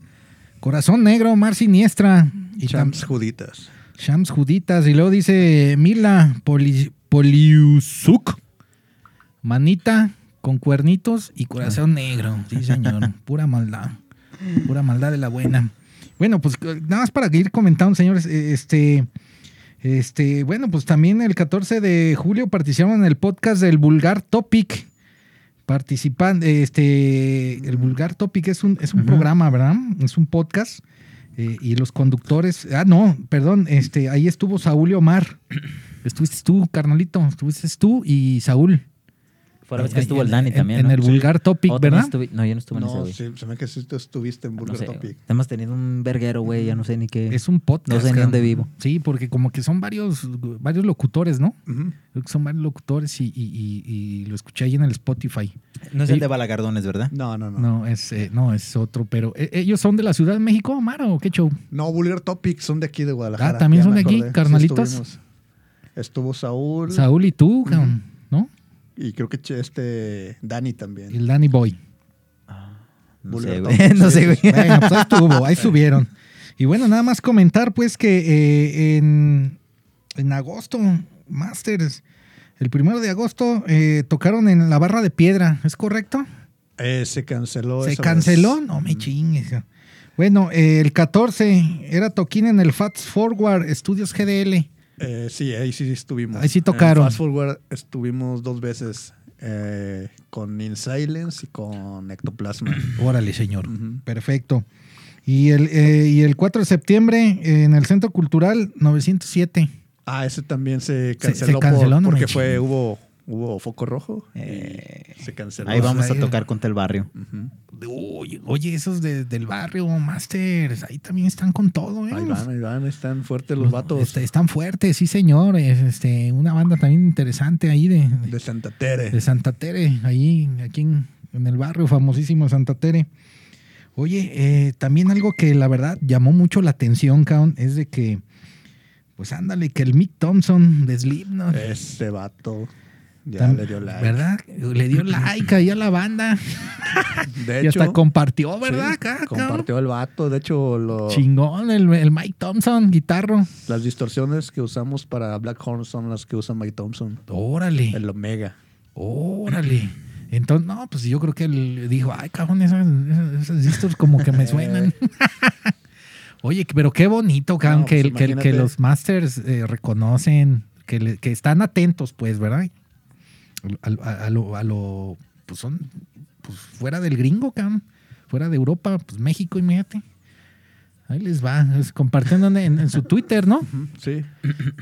Corazón Negro, Mar Siniestra. Y Champs Juditas. Shams Juditas. Y luego dice Mila Poli- Poliusuk. Manita con cuernitos y corazón negro. Sí, señor. Pura maldad. Pura maldad de la buena. Bueno, pues nada más para ir comentando, señores. eh, Este. Este, bueno, pues también el 14 de julio participaron en el podcast del Vulgar Topic. Participan, este, el Vulgar Topic es un, es un programa, ¿verdad? Es un podcast. Eh, y los conductores, ah, no, perdón, este, ahí estuvo Saúl y Omar. [CLEARS THROAT] Estuviste tú, carnalito, estuviste tú y Saúl. Fue la vez que En- estuvo el Dani en- también. En ¿no? el Vulgar Topic, Oh, ¿verdad? estuve- no, yo no estuve en ese, No, güey. sí, se me que sí tú estuviste en No sé, Topic. Hemos tenido un verguero, güey, ya no sé ni qué. Es un podcast. No sé ni dónde vivo. Sí, porque como que son varios, varios locutores, ¿no? Ujú. Creo que son varios locutores y, y- y- y lo escuché ahí en el Spotify. No es el de Balagardones, ¿verdad? No, no, no. No, es, eh, no, es otro, pero ¿e- ¿ellos son de la Ciudad de México, Omar, o qué show? No, Vulgar Topic son de aquí de Guadalajara. Ah, ¿también son de aquí. Sí, carnalitos? Estuvo Saúl. Saúl y tú, ¿no? Y creo que este Dani también. El Danny Boy. No Vulgar sé, güey. No sé, güey. sí. Bueno, pues ahí estuvo, ahí [LAUGHS] subieron. Y bueno, nada más comentar, pues, que eh, en, en agosto, Masters, el primero de agosto, eh, tocaron en la barra de piedra, ¿es correcto? Eh, se canceló. ¿Se esa canceló? vez. No me chingues. Bueno, eh, el 14 era toquín en el Fast Forward Studios GDL. Eh, sí, ahí sí estuvimos. Ahí sí En tocaron. Fast Forward estuvimos dos veces eh, con In Silence y con Ectoplasma. Órale, señor. Perfecto. Y el, eh, y el 4 de septiembre eh, en el Centro Cultural 907. Ah, ese también se canceló, se canceló, por- no porque fue, hubo, hubo foco rojo Eh, se canceló. Ahí vamos a tocar contra el barrio. Oye, oye, esos de- del barrio, Masters, ahí también están con todo, ¿eh? Ahí van, ahí van, están fuertes los vatos Est- están fuertes, sí, señor. Es, Este, una banda también interesante ahí de, de Santa Tere. de Santa Tere, ahí, aquí en, en el barrio famosísimo de Santa Tere. Oye, eh, también algo que la verdad llamó mucho la atención, Caon, es de que, pues ándale, que el Mick Thompson de Slipknot, Ese vato ya le dio like. ¿verdad? Le dio like ahí a la banda [LAUGHS] De y hecho, hasta compartió, sí, ¿verdad? Acá, cabrón. compartió el vato. De hecho, lo- Chingón, el, el Mike Thompson, guitarro. las distorsiones que usamos para Black Horn son las que usa Mike Thompson. Órale. El Omega. Órale. Entonces, no, pues yo creo que él dijo, ay, cabrón, esas, esas, discos como que me [LAUGHS] suenan. [LAUGHS] Oye, pero qué bonito, cabrón, No, que, pues, que, los masters eh, reconocen, que, le- que están atentos, pues, ¿verdad? A, a- a lo, a lo- pues son, pues fuera del gringo, cabrón, fuera de Europa, pues México, imagínate. Ahí les va, compartiendo en, en su Twitter, ¿no? Sí.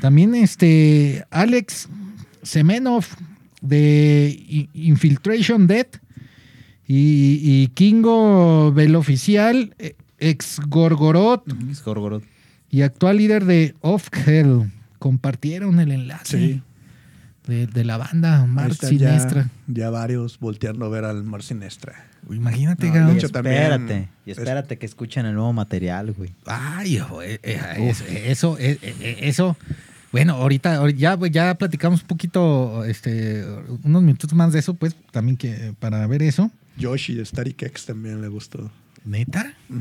También este Alex Semenov de Infiltration Dead y, y Kingo Veloficial, eh, ex Gorgoroth Es Gorgoroth. y actual líder de Off Hell compartieron el enlace Sí. De, de la banda Mar Sinestra. Ya, ya varios volteando a ver al Mar Sinestra. Imagínate, No, cabrón. de hecho, también Espérate. Y es- espérate que escuchen el nuevo material, güey. Ay, hijo, eh, eh, es- eso, eh, eh, eso. Bueno, ahorita, ya, ya platicamos un poquito, este, unos minutos más de eso, pues, también que para ver eso. Yoshi de Static X también le gustó. Neta. Ujú.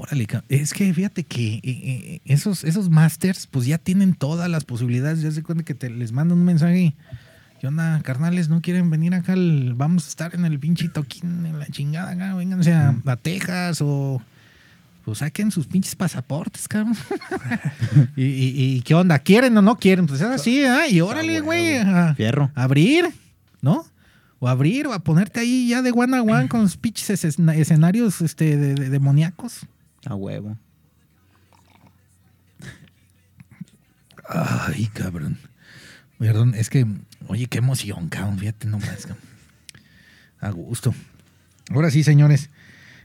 Órale, es que fíjate que eh, eh, esos, esos masters, pues ya tienen todas las posibilidades. Ya se cuenta que te les mandan un mensaje. ¿Qué onda, carnales? ¿No quieren venir acá? al- vamos a estar en el pinche toquín, en la chingada acá. Vénganse a, a Texas o. Pues saquen sus pinches pasaportes, cabrón. [LAUGHS] y, y- y qué onda? ¿Quieren o no quieren? Pues es así, ¿ah? Y órale, huevo. güey. a- Fierro. abrir, ¿no? O abrir o a ponerte ahí ya de one a one [CLEARS THROAT] con los pinches escena- escenarios este, de, de- demoníacos. A huevo. Ay, cabrón. Perdón, es que, oye, qué emoción, cabrón. Fíjate nomás. cabrón. A gusto. Ahora sí, señores.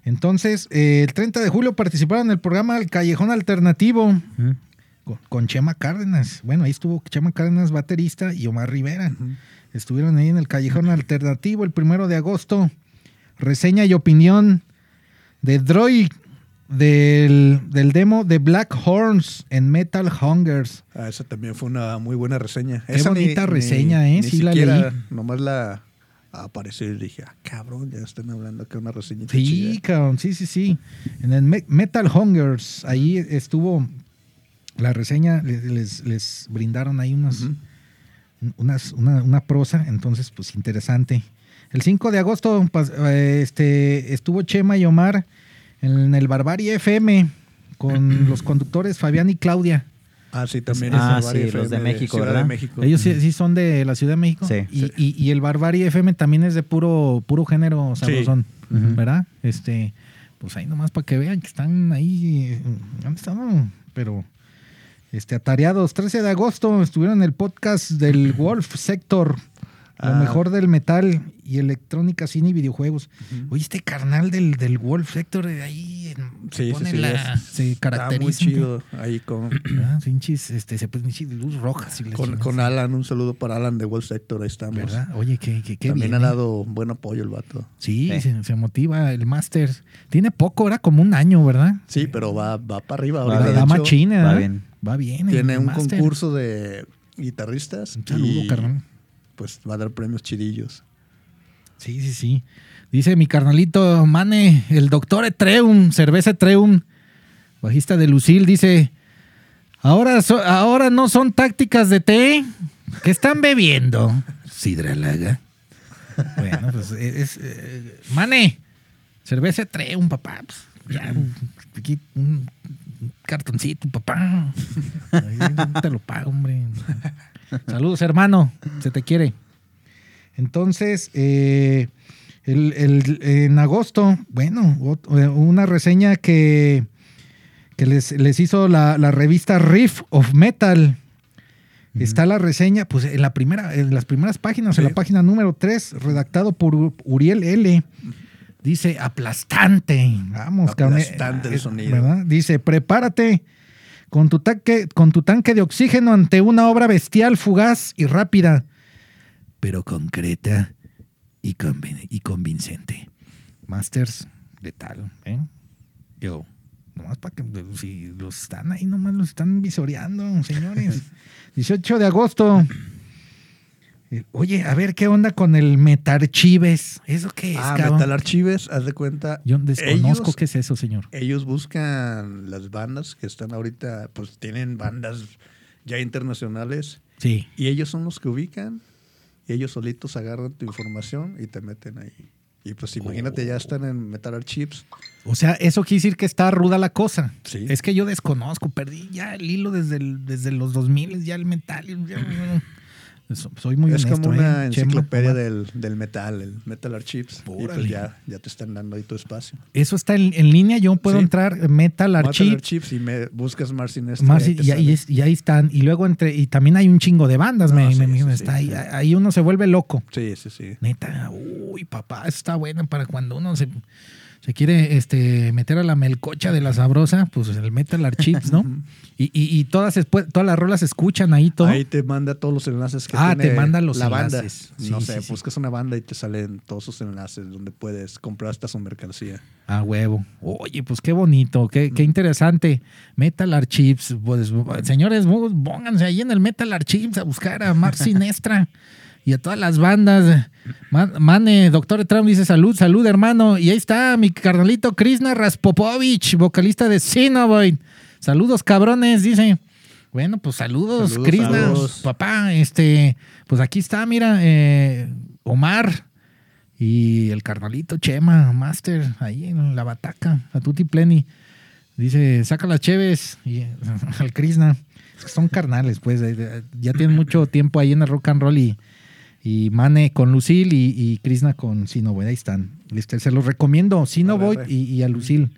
Entonces, eh, el 30 de julio participaron en el programa El Callejón Alternativo con, con Chema Cárdenas. Bueno, ahí estuvo Chema Cárdenas, baterista, y Omar Rivera. Estuvieron ahí en el Callejón Alternativo el primero de agosto. Reseña y opinión de Droid del, del demo de Black Horns en Metal Hungers. Ah, esa también fue una muy buena reseña. Qué esa bonita reseña, ¿eh? Ni Sí la leí. Nomás la apareció y dije, ah, cabrón, ya están hablando que una reseña. Sí, cabrón, sí, sí, sí. En el Me- Metal Hungers, ahí estuvo la reseña, les, les- les brindaron ahí unos, unas, una, una prosa, entonces, pues interesante. El 5 de agosto eh, este, estuvo Chema y Omar en el Barbarie FM con [CLEARS THROAT] los conductores Fabián y Claudia. Ah, sí, también. Ah, es el sí, los de México, ¿verdad? de México. Ellos sí, sí son de la Ciudad de México. Sí. y, y- y el Barbarie FM también es de puro, puro género sabrosón, Ujú. ¿verdad? Este, pues ahí nomás para que vean que están ahí, eh, ¿dónde están? Pero, este, atareados. 13 de agosto estuvieron en el podcast del [CLEARS THROAT] Wolf Sector, lo Ah. mejor del metal y electrónica, cine y videojuegos. Oye, este carnal del, del Wolf Sector de ahí se Sí, sí, pone sí, la, es- se Está muy caracteriza. chido ahí con. [CLEARS THROAT] Pinches, este, se pinches luz rojas. y la con, con Alan. Un saludo para Alan de Wall Sector. Ahí estamos. ¿Verdad? Oye, qué, qué, qué también bien, ha ¿eh? dado buen apoyo el vato. Sí. Se, se motiva el máster. Tiene poco, era como un año, ¿verdad? Sí, pero va, va para arriba. Va La hecho, machina, va bien. Va bien. Tiene un concurso de guitarristas. Un saludo, y, carnal. Pues va a dar premios chidillos. Sí, sí, sí. Dice mi carnalito Mane, el doctor Etreum, cerveza Etreum, bajista de Lucil, dice, ahora, so- ahora no son tácticas de té, ¿qué están bebiendo? Sidralaga. Bueno, pues es... eh, Mane, cerveza Etreum, papá. Pues, ya, un cartoncito, papá. Ahí te lo pago, hombre. Saludos, hermano. Se te quiere. Entonces, eh, el- el- en agosto, bueno, eh, una reseña que, que les, les hizo la, la revista Riff of Metal. Está la reseña, pues en la primera, en las primeras páginas, en la página número 3, redactado por Uriel L. Dice aplastante. Vamos, cabrón. Aplastante el Eh, sonido. ¿verdad? Dice, prepárate con tu, tanque, con tu tanque de oxígeno ante una obra bestial, fugaz y rápida, pero concreta y, y convincente. Masters de tal, ¿eh? Yo, nomás para que si los están ahí, nomás los están visoreando, señores. [LAUGHS] 18 de agosto. Eh, Oye, a ver qué onda con el Metarchives. ¿Eso qué es, Ah, cabrón? Metal Archives, haz de cuenta. Yo desconozco ellos- qué es eso, señor. Ellos buscan las bandas que están ahorita, pues tienen bandas ya internacionales Sí. y ellos son los que ubican y ellos solitos agarran tu información y te meten ahí. Y pues imagínate, ya están en Metal Archives. O sea, eso quiere decir que está ruda la cosa. Sí. Es que yo desconozco, perdí ya el hilo desde, el- desde los 2000, ya el metal. ya- soy muy es honesto, como una ¿eh, Chema? enciclopedia del, del metal, el Metal Archives. Y Órale. pues ya, ya te están dando ahí tu espacio. Eso está en, en línea, yo puedo Sí. entrar, Metal Metal Archive. Archives y me buscas Marcin ahí te y, ahí es- y ahí están. Y luego entre, y también hay un chingo de bandas, No, me, sí, me- sí, está ahí, ahí uno se vuelve loco. Sí, sí, sí. Neta, uy, papá, eso está bueno para cuando uno se, se quiere este, meter a la melcocha de la sabrosa, pues el Metal Archives, ¿no? [LAUGHS] y, y, y todas, todas las rolas se escuchan ahí todo. Ahí te manda todos los enlaces que Ah, tiene te manda los la banda. enlaces. no Sí, sé, sí, sí. buscas una banda y te salen todos sus enlaces donde puedes comprar hasta su mercancía. A huevo. Oye, pues qué bonito, qué, qué interesante. Metal Archives. Pues, señores, pónganse ahí en el Metal Archives a buscar a Mar [LAUGHS] Sinestra y a todas las bandas. Man- Mane, doctor Trump dice salud, salud, hermano. Y ahí está mi carnalito Krishna Raspopovich, vocalista de Sinovoid. Saludos, cabrones, dice. Bueno, pues saludos, Saludos, Krishna. saludos. Papá, este, pues aquí está, mira, eh, Omar. Y el carnalito Chema, Master, ahí en la bataca, a Tutti Pleni. Dice, saca las cheves y [LAUGHS] al Krishna. Son carnales, pues. eh, Ya tienen mucho tiempo ahí en el rock and roll y, y Mane con Lucille y, y Krishna con Sinovoid. Ahí están. Este, se los recomiendo, Sinovoid y, y a Lucille.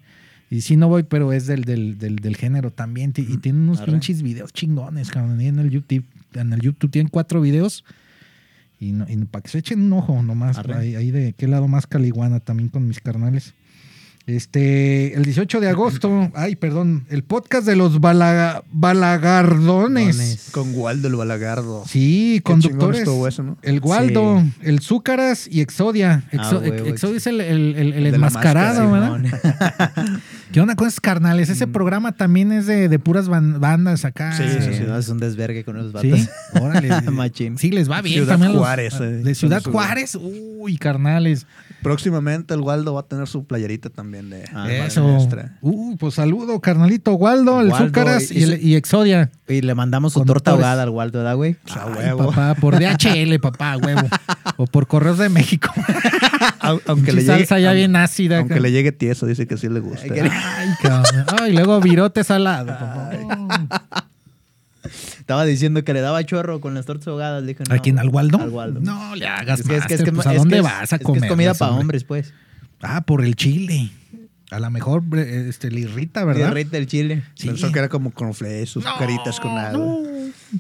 Y Sinovoid, pero es del, del, del, del género también. Y tiene unos Arre. pinches videos chingones, cabrón. ahí en el YouTube. En el YouTube tienen cuatro videos. Y, no- y para que se echen un ojo nomás, ahí, ahí de qué lado más caliguana también con mis carnales. Este, el 18 de agosto, ay, perdón, el podcast de los bala- balagardones. Dones. Con Waldo el Balagardo. Sí, Qué conductores. El Waldo, Sí. el Zúcaras y Exodia. Ah, Exo- huevo, Exodia es el, el- el- el enmascarado, máscara, ¿verdad? [LAUGHS] ¿Qué onda con esos carnales? Ese programa también es de, de puras ban- bandas acá. Sí, sí, sí. No, es un desvergue con los Sí, vatos. [LAUGHS] órale. [LAUGHS] Machín. Sí, les va bien Ciudad también. los- Juárez, eh. de Ciudad su- Juárez. Uy, carnales. Próximamente el Waldo va a tener su playerita también de Ah, Eso. maestra. Uy, pues saludo, carnalito. Waldo, el Waldo, Zúcaras y- y, el- y Exodia. Y le mandamos su torta ahogada al Waldo, ¿verdad, güey? O sea, Ay, huevo. papá, por DHL, [LAUGHS] papá, huevo. O por Correos de México. Au- Aunque le llegue, salsa ya aunque- bien ácida. aunque acá. le llegue tieso, dice que sí le gusta. Ay, cabrón. Ay, luego virote salado, papá. Estaba diciendo que le daba chorro con las tortas ahogadas. Le dije, ¿A no, quién? ¿Al Waldo? Al Waldo. No le hagas Es que, es que, es que, pues, ¿a dónde vas a comer? es comida para hombres, pues. Ah, por el chile. A lo mejor este, le irrita, ¿verdad? El rey del chile. Sí. Pensó que era como cornflakes, sus No, caritas con nada. No,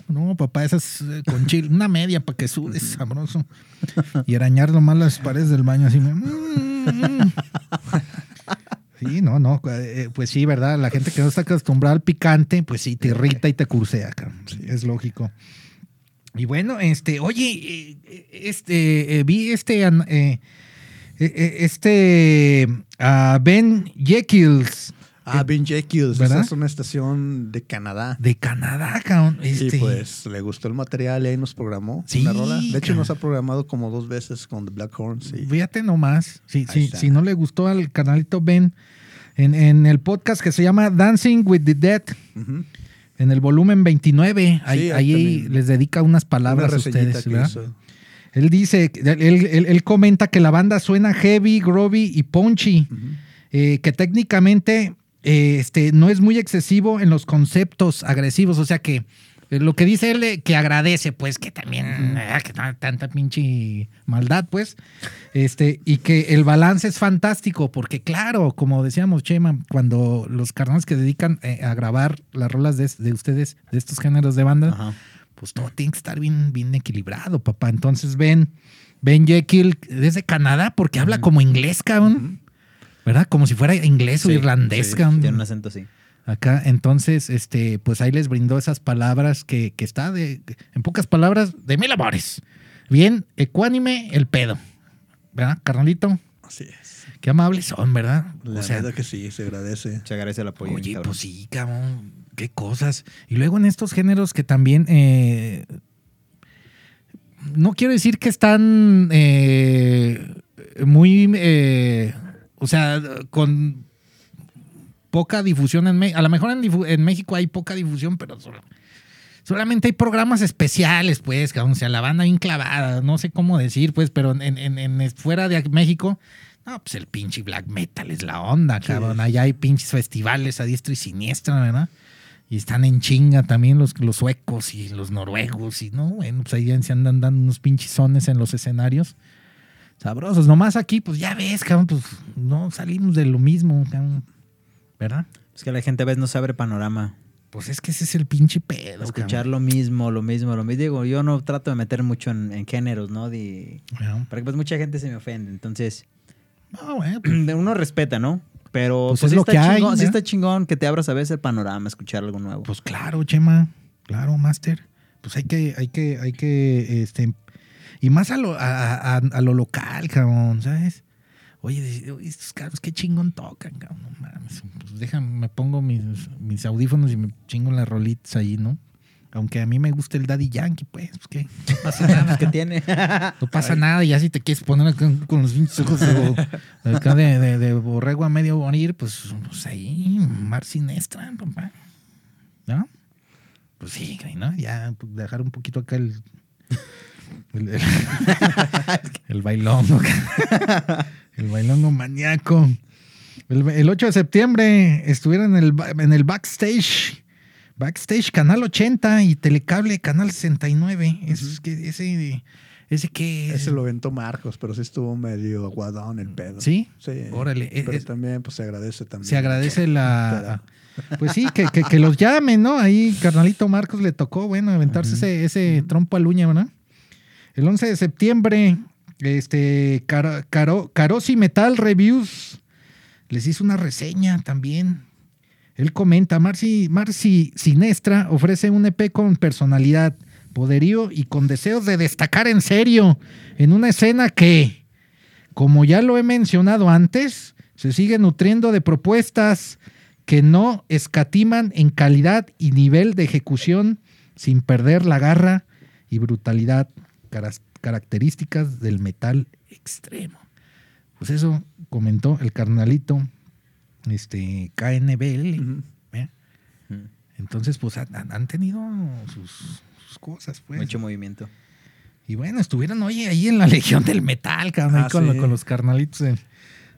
no, papá, esas eh, con chile, una media para que sudes sabroso. Y arañar nomás las paredes del baño así. mm, mm. Sí, no, no, eh, pues sí, ¿verdad? La gente que no está acostumbrada al picante, pues sí, te irrita y te cursea, cabrón. Sí, es lógico. Y bueno, este, oye, eh, este, eh, vi este, eh, eh, eh, este, ah, Ben Jekyll's Ah, Ben Jekyll's, ¿Verdad? esa es una estación de Canadá. de Canadá, cabrón. Este, Y pues le gustó el material y ahí nos programó Sí, una rola. De hecho, nos ha programado como dos veces con The Black Horns. y- Fíjate nomás, si, está. si no le gustó al canalito Ben, en, en el podcast que se llama Dancing with the Dead, en el volumen 29, ahí, Sí, ahí ahí también. les dedica unas palabras Una a ustedes. Él dice, él, él- él comenta que la banda suena heavy, groovy y punchy, eh, que técnicamente eh, este, no es muy excesivo en los conceptos agresivos, o sea que lo que dice él eh, que agradece, pues que también ah, que no- tanta pinche maldad, pues, este, y que el balance es fantástico, porque claro, como decíamos, Chema, cuando los carnales que dedican eh, a grabar las rolas de, de ustedes, de estos géneros de banda, Ajá. pues todo tiene que estar bien, bien equilibrado, papá. Entonces ven, Ben Jekyll desde Canadá porque habla como inglés, cabrón. ¿Verdad? Como si fuera inglés o Sí, irlandés, sí, cabrón. Tiene un acento así. Acá, entonces, este, pues ahí les brindó esas palabras que, que está de, en pocas palabras, de mil amores. Bien, ecuánime el pedo. ¿Verdad, carnalito? Así es. Qué amables son, ¿verdad? La o sea, verdad que sí, se agradece. Se agradece el apoyo. Oye, pues sí, cabrón. Qué cosas. Y luego en estos géneros que también. eh, no quiero decir que están eh, muy. eh, o sea, con poca difusión en México. A lo mejor en, en México hay poca difusión, pero solo- Solamente hay programas especiales, pues, cabrón. O sea, la banda bien clavada, no sé cómo decir, pues, pero en, en- en- fuera de México, no, pues el pinche black metal es la onda, cabrón. Allá hay pinches festivales a diestra y siniestra, ¿verdad? Y están en chinga también los, los suecos y los noruegos. Y no, bueno, pues ahí se andan dando unos pinches sones en los escenarios. Sabrosos. Nomás aquí, pues ya ves, cabrón, pues no salimos de lo mismo, cabrón. ¿Verdad? Es que la gente a veces no sabe el panorama. Pues es que ese es el pinche pedo. Escuchar lo mismo, lo mismo, lo mismo. Digo, yo no trato de meter mucho en, en géneros, ¿no? De, cabrón. porque pues mucha gente se me ofende. Entonces, No, pues, [CLEARS THROAT] uno respeta, ¿no? Pero Pues pues, es sí lo está que hay, chingón, sí está chingón que te abras a veces el panorama, escuchar algo nuevo. pues claro, Chema. Claro, Master. Pues hay que, hay que, hay que, este. Y más a lo, a, a- a lo local, cabrón, ¿sabes? Oye, estos cabros, qué chingón tocan, cabrón. No mames. Pues déjame, me pongo mis, mis audífonos y me chingo las rolitas ahí, ¿no? Aunque a mí me gusta el Daddy Yankee, pues, pues ¿qué? No pasa nada. ¿Qué tiene? [LAUGHS] No pasa nada, y ya si te quieres poner acá con los pinches ojos de, bo- acá de, de- de borrego a medio morir, pues, pues ahí, mar siniestra, papá. ¿No? Pues sí, ¿no? Ya pues, dejar un poquito acá el. El, el, [LAUGHS] el bailongo. [LAUGHS] El bailongo maníaco. El, el 8 de septiembre estuvieron en el, en el backstage. Backstage Canal 80 y Telecable Canal 69. Eso es que ese, ese que Ese lo aventó Marcos, pero sí estuvo medio aguadón el pedo. ¿Sí? Sí. Órale, Pero es- también pues se agradece también. se agradece la. [LAUGHS] Pues sí, que, que, que los llamen, ¿no? Ahí, carnalito Marcos le tocó, bueno, aventarse ese, ese trompo al uña, ¿verdad? El 11 de septiembre, este, Caro, Caro- Carosi Metal Reviews les hizo una reseña también. Él comenta, Marci, Sinestra ofrece un EP con personalidad, poderío y con deseos de destacar en serio en una escena que, como ya lo he mencionado antes, se sigue nutriendo de propuestas que no escatiman en calidad y nivel de ejecución sin perder la garra y brutalidad características del metal extremo. Pues eso comentó el carnalito este, KNBL. Ujú. ¿eh? Ujú. Entonces, pues han, tenido sus, sus cosas, pues. Mucho movimiento. Y bueno, estuvieron, oye, ahí en la Legión del Metal, cabrón, ahí Ah, con, sí. con los carnalitos, eh,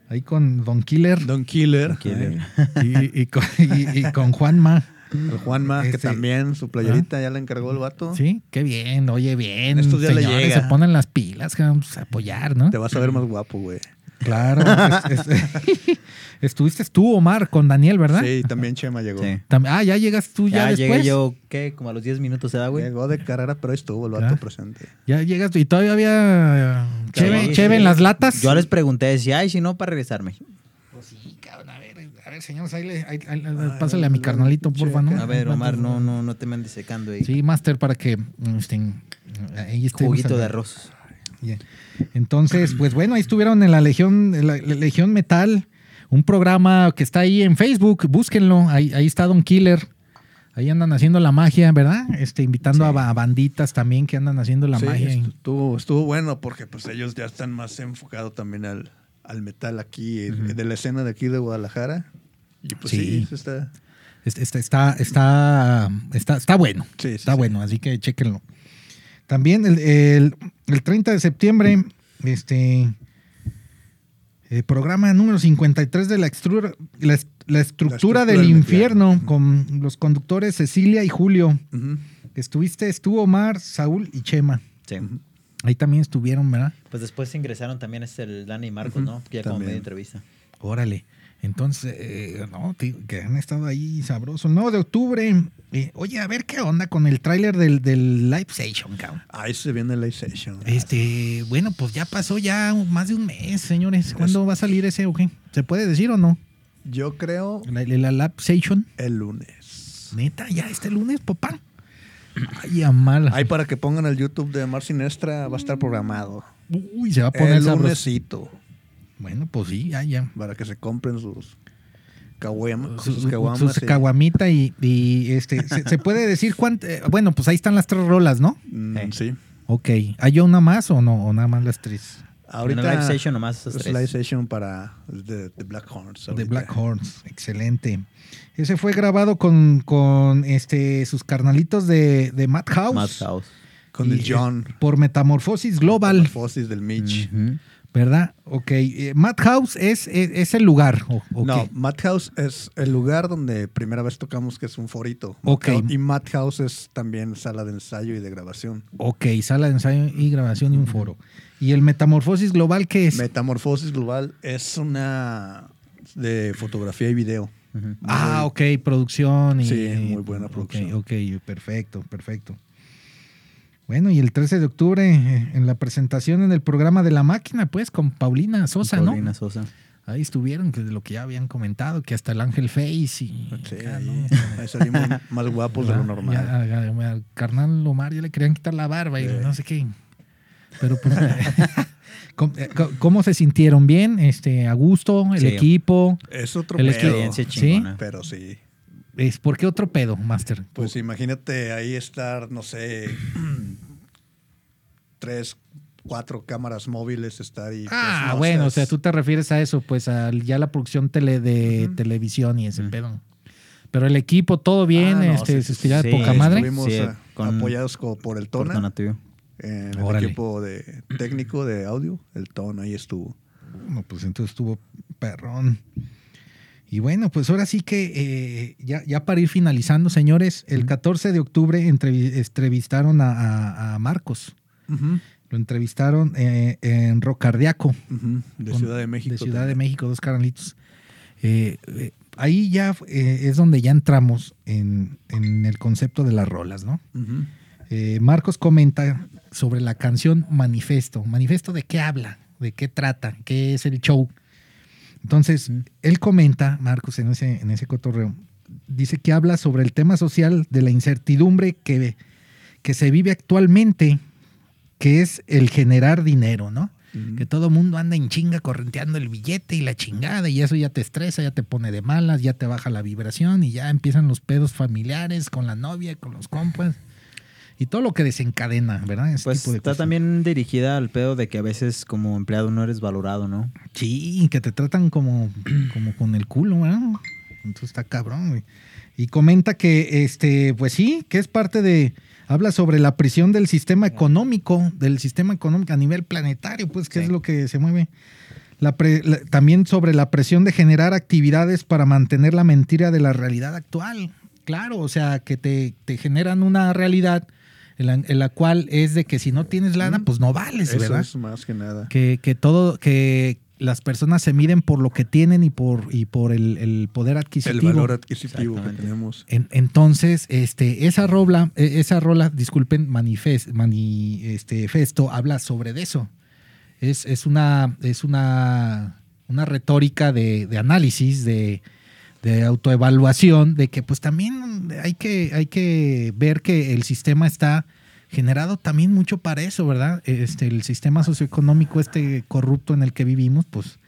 ahí con Don Killer Don Killer. Don Killer. eh, y, y con, y- y con Juanma. El Juanma, que también su playerita ya la encargó el vato. Sí, qué bien, oye, bien. Estos ya le señores, llega. se ponen las pilas, cabrón, pues, a apoyar, ¿no? Te vas a ver más guapo, güey. Claro. es- es- [LAUGHS] estuviste tú, Omar, con Daniel, ¿verdad? Sí, también Chema llegó. Sí. Ah, ya llegas tú ya, Ya después. llegué yo, ¿qué? Como a los 10 minutos se da, güey. Llegó de carrera, pero ahí estuvo el vato presente. Ya llegas tú y todavía había cheve, Sí, cheve sí. en las latas. Yo les pregunté si hay, si no, para regresarme. Pues sí, cabrón, a ver, señores, ahí le, ahí- ahí- pásale a mi carnalito, porfa, ¿no? A ver, Omar, no, no, no te me andes secando ahí. Sí, Master, para que este, ahí estemos Juguito de arroz. Ya. Entonces, pues bueno, ahí estuvieron en la Legión, en la, la Legión Metal, un programa que está ahí en Facebook, búsquenlo, ahí, ahí está Don Killer. Ahí andan haciendo la magia, ¿verdad? Este, invitando a, ba- a banditas también que andan haciendo la Sí, magia. estuvo, estuvo bueno porque pues ellos ya están más enfocados también al, al metal aquí, de la escena de aquí de Guadalajara. Y pues Sí. sí, eso está... Este- este está, está, está, está bueno. Sí, sí, está sí. bueno, así que chéquenlo. También el, el- el 30 de septiembre, este eh, programa número 53 de la, extru- la, est- la estructura estructura del del infierno infierno. con los conductores Cecilia y Julio. Estuviste, estuvo Omar, Saúl y Chema. Sí. Ahí también estuvieron, ¿verdad? Pues después ingresaron también es el Dani y Marcos, Ujú, ¿no? Ya como medio entrevista. Órale. Entonces, eh, no, que han estado ahí sabrosos. No, de octubre. eh, oye, a ver qué onda con el tráiler del, del Live Station, cabrón. Ahí se viene la session. Este, bueno, pues ya pasó ya más de un mes, señores. ¿Cuándo va a salir ese o? ¿Se puede decir o no? Yo creo La, la Live Station. el lunes. Neta, ya este lunes, papá. Ay, a mal. Ahí para que pongan el YouTube de Mar Sinestra va a estar programado. Uy, se va a poner El sabroso. Bueno, pues sí, ya, ya. Para que se compren sus caguamas. Sus, Sus, caguamas. sus y- caguamita y, y, este, se, se puede decir cuánto. eh, bueno, pues ahí están las tres rolas, ¿no? Mm, Sí. sí. Ok. ¿Hay una más o no? ¿O nada más las tres? Ahorita En el Live Station nomás esas tres. Live Station para The, The Black Horns. Ahorita. Black Horns, excelente. Ese fue grabado con, con este, sus carnalitos de, de Madhouse. Madhouse. Con el Y, John. eh, Por Metamorfosis Global, Metamorfosis del Mitch. Ujú. ¿Verdad? Ok. eh, Madhouse es, es, es el lugar. ¿o- o No? Madhouse es el lugar donde primera vez tocamos que es un forito. Ok. Y Madhouse es también sala de ensayo y de grabación. Ok, sala de ensayo y grabación y un foro. ¿Y el Metamorfosis Global qué es? Metamorfosis Global es una de fotografía y video. Ah, ok, producción. Y, Sí, muy buena producción. Ok, perfecto, perfecto. Bueno, y el 13 de octubre, eh, en la presentación en el programa de La Máquina, pues, con Paulina Sosa, Paulina ¿no? Sosa. Ahí estuvieron, que de lo que ya habían comentado, que hasta el Ángel Face y... Sí, acá, ¿no? [LAUGHS] ahí salimos más guapos de lo normal. ya, ya, ya, al carnal Omar ya le querían quitar la barba y Sí. no sé qué. Pero pues, [LAUGHS] ¿cómo, eh, cómo se sintieron? ¿Bien? Este, ¿A gusto? ¿El Sí. equipo? Es otro El pedo. ¿Sí? Pero sí. Es, ¿Por qué otro pedo, Master? Pues imagínate ahí estar, no sé, [CLEARS THROAT] tres, cuatro cámaras móviles, estar. Ah, pues, no, bueno, o sea, tú te refieres a eso, pues a ya la producción tele de televisión y ese pedo. Pero el equipo, todo bien, Ah, no, este, sí, se sí, estiraba de sí, poca madre. Estuvimos Sí, eh, con- apoyados por el Por Tona, en el Órale. equipo de técnico de audio. El Tona ahí estuvo. No, pues entonces estuvo perrón. Y bueno, pues ahora sí que eh, ya, ya para ir finalizando, señores, el 14 de octubre entrevi- entrevistaron a, a- a Marcos. Lo entrevistaron eh, en Rocardiaco, Ujú, De con- Ciudad de México. de Ciudad de. México, dos carnalitos. Eh, ahí ya es donde ya entramos en, en el concepto de las rolas, ¿no? Marcos comenta sobre la canción Manifesto. ¿Manifesto de qué habla? ¿De qué trata? ¿Qué es el show? Entonces, Mm. él comenta, Marcos, en ese, en ese cotorreo, dice que habla sobre el tema social de la incertidumbre que, que se vive actualmente, que es el generar dinero, ¿no? Que todo mundo anda en chinga correnteando el billete y la chingada, y eso ya te estresa, ya te pone de malas, ya te baja la vibración y ya empiezan los pedos familiares con la novia, con los compas y todo lo que desencadena, ¿verdad? Ese Pues tipo de está cosas. también dirigida al pedo de que a veces como empleado no eres valorado, ¿no? Sí, que te tratan como, [CLEARS THROAT] como con el culo, ¿verdad? Entonces está cabrón, güey. Y comenta que, este, pues sí, que es parte de. Habla sobre la prisión del sistema económico, del sistema económico a nivel planetario, pues, que Sí. es lo que se mueve. La pre- la- también sobre la presión de generar actividades para mantener la mentira de la realidad actual. Claro, o sea, que te, te generan una realidad en la, en la cual es de que si no tienes lana, Mm. pues no vales, Eso ¿verdad? es más que nada. que, que todo, que las personas se miden por lo que tienen y por, y por el, el poder El adquisitivo. valor adquisitivo que tenemos. En- entonces, este, esa rola, eh, esa rola, disculpen, manifest, mani- este, festo, habla sobre de eso. Es, es una, es una, una retórica de, de análisis, de, de autoevaluación, de que pues también hay que, hay que ver que el sistema está generado también mucho para eso, ¿verdad? Este, el sistema socioeconómico, este corrupto en el que vivimos, pues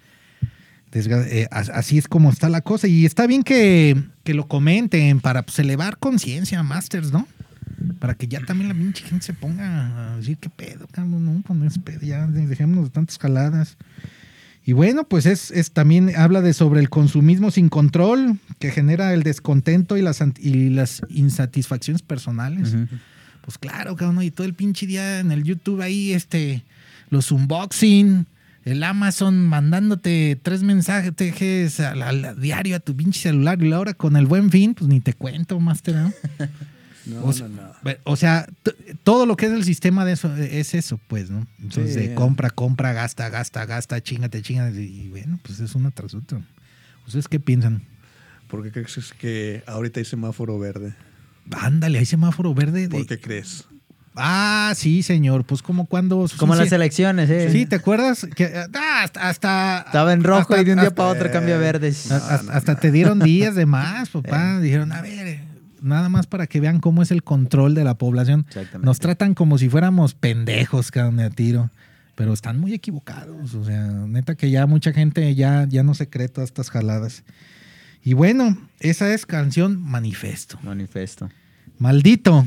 eh, as- así es como está la cosa. Y está bien que, que lo comenten para pues, elevar conciencia, Masters, ¿no? Para que ya también la pinche gente se ponga a decir qué pedo, cabrón, no, pues no es pedo, ya dejémonos de tantas caladas. Y bueno, pues es, es también habla de sobre el consumismo sin control que genera el descontento y las, y las insatisfacciones personales. Pues claro, cabrón, y todo el pinche día en el YouTube ahí, este, los unboxing, el Amazon mandándote tres mensajes al, al diario a tu pinche celular y ahora con el buen fin, pues ni te cuento, Master, ¿no? [LAUGHS] No, O sea, no, no. Ve- O sea, todo lo que es el sistema de eso es eso, pues, ¿no? Entonces, Sí. de compra, compra, gasta, gasta, gasta, chingate, chingate. Y bueno, pues es una tras otra. ¿Ustedes qué piensan? ¿Por qué crees que ahorita hay semáforo verde? Ándale, hay semáforo verde. de- ¿Por qué crees? Ah, sí, señor. Pues como cuando. Como las elecciones, ¿eh? Sí, ¿te acuerdas? Que, ah, hasta, hasta- Estaba en rojo hasta- y de un día hasta- para otro cambia a verdes. hasta- te dieron días de más, papá. [LAUGHS] Dijeron, a ver, nada más para que vean cómo es el control de la población. Exactamente. Nos tratan como si fuéramos pendejos, cabrón, de a tiro. Pero están muy equivocados. O sea, neta que ya mucha gente ya, ya no se cree todas estas jaladas. Y bueno, esa es canción Manifesto. Manifesto. Maldito.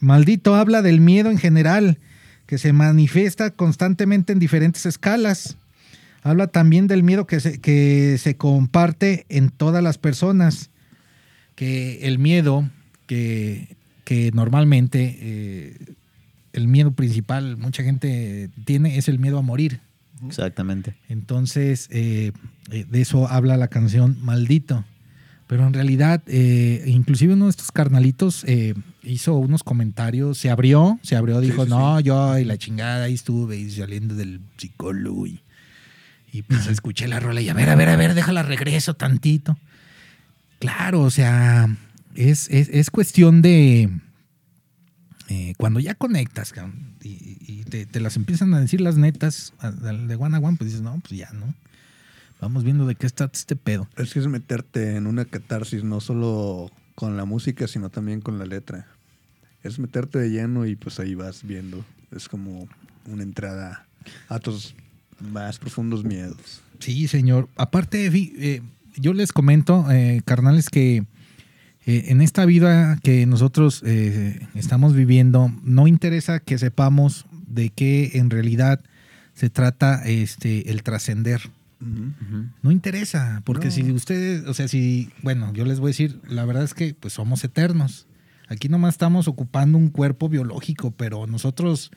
Maldito habla del miedo en general, que se manifiesta constantemente en diferentes escalas. Habla también del miedo que se, que se comparte en todas las personas, que el miedo que, que normalmente, eh, el miedo principal, mucha gente tiene, es el miedo a morir. Exactamente. Entonces, eh, eh, de eso habla la canción Maldito. Pero en realidad, eh, inclusive uno de estos carnalitos eh, hizo unos comentarios, se abrió, se abrió, dijo, sí, no, yo y la chingada, ahí estuve y saliendo del psicólogo y, y pues escuché la rola y a ver, a ver, a ver, déjala regreso tantito. Claro, o sea, es, es, es cuestión de eh, cuando ya conectas y, y te, te las empiezan a decir las netas de one a one, pues dices, no, pues ya, ¿no? Vamos viendo de qué está este pedo. Es que es meterte en una catarsis, no solo con la música, sino también con la letra. Es meterte de lleno y pues ahí vas viendo. Es como una entrada a tus más profundos miedos. Sí, señor. Aparte, eh, yo les comento, eh, carnales, que eh, en esta vida que nosotros eh, estamos viviendo, no interesa que sepamos de qué en realidad se trata este, el trascender. No interesa, porque No. si ustedes, o sea, si, bueno, yo les voy a decir, la verdad es que pues somos eternos. Aquí nomás estamos ocupando un cuerpo biológico, pero nosotros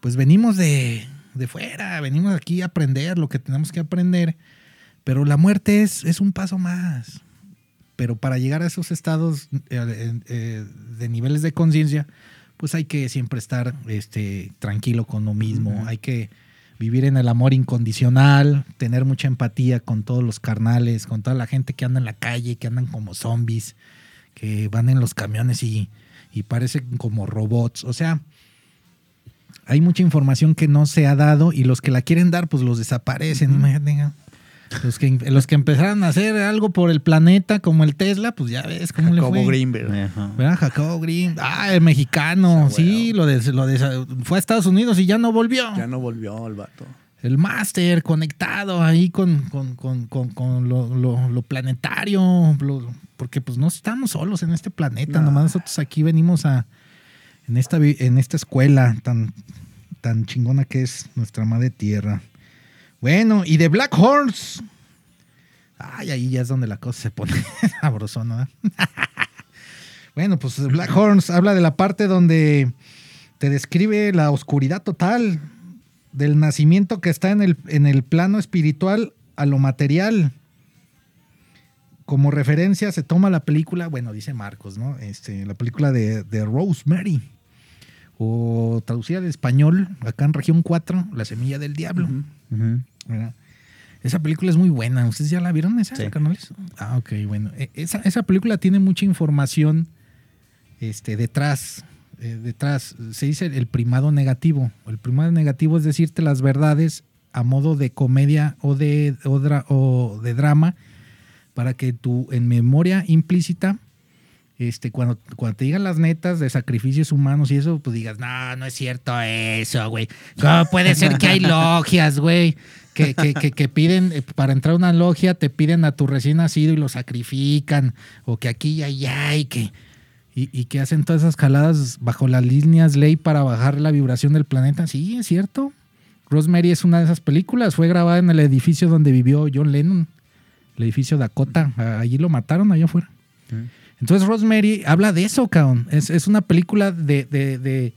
pues venimos de, de fuera, venimos aquí a aprender lo que tenemos que aprender, pero la muerte es, es un paso más. Pero para llegar a esos estados eh, eh, de niveles de conciencia, pues hay que siempre estar este, tranquilo con lo mismo, hay que vivir en el amor incondicional, tener mucha empatía con todos los carnales, con toda la gente que anda en la calle, que andan como zombies, que van en los camiones y, y parecen como robots. O sea, hay mucha información que no se ha dado y los que la quieren dar, pues los desaparecen. Imagínate, Los que, los que empezaron a hacer algo por el planeta, como el Tesla, pues ya ves cómo le Jacobo fue. Greenberg. ¿Verdad? Jacobo Green. Ah, el mexicano. Sí, lo de, lo de- fue a Estados Unidos y ya no volvió. Ya no volvió el vato. El máster conectado ahí con, con, con- con- con lo, lo- lo planetario. lo- porque pues no estamos solos en este planeta. No. Nomás nosotros aquí venimos a. En esta, en esta escuela tan, tan chingona que es nuestra madre tierra. Bueno, y de Black Horns. Ay, ahí ya es donde la cosa se pone [LAUGHS] sabrosona. ¿verdad? [LAUGHS] bueno, pues Black Horns habla de la parte donde te describe la oscuridad total del nacimiento que está en el, en el plano espiritual a lo material. Como referencia se toma la película, bueno, dice Marcos, ¿no? Este, la película de, Rosemary. O traducida al español, acá en región 4, La semilla del diablo. ¿Verdad? Esa película es muy buena. ¿Ustedes ya la vieron esa, Sí. carnales? Ah, ok, bueno. E- Esa, esa película tiene mucha información este, detrás. eh, detrás se dice el primado negativo. El primado negativo es decirte las verdades a modo de comedia o de, o dra- o de drama para que tú en memoria implícita este, cuando, cuando te digan las netas de sacrificios humanos y eso, pues digas, no, no es cierto eso, güey. ¿Cómo puede ser que hay [LAUGHS] logias, güey? Que, que, que, que piden, eh, para entrar a una logia, te piden a tu recién nacido y lo sacrifican. O que aquí y allá y que... Y, y que hacen todas esas caladas bajo las líneas ley para bajar la vibración del planeta. Sí, es cierto. Rosemary es una de esas películas. Fue grabada en el edificio donde vivió John Lennon. El edificio Dakota. Allí lo mataron, allá afuera. Entonces Rosemary habla de eso, cabrón. Es, es una película de, de, de,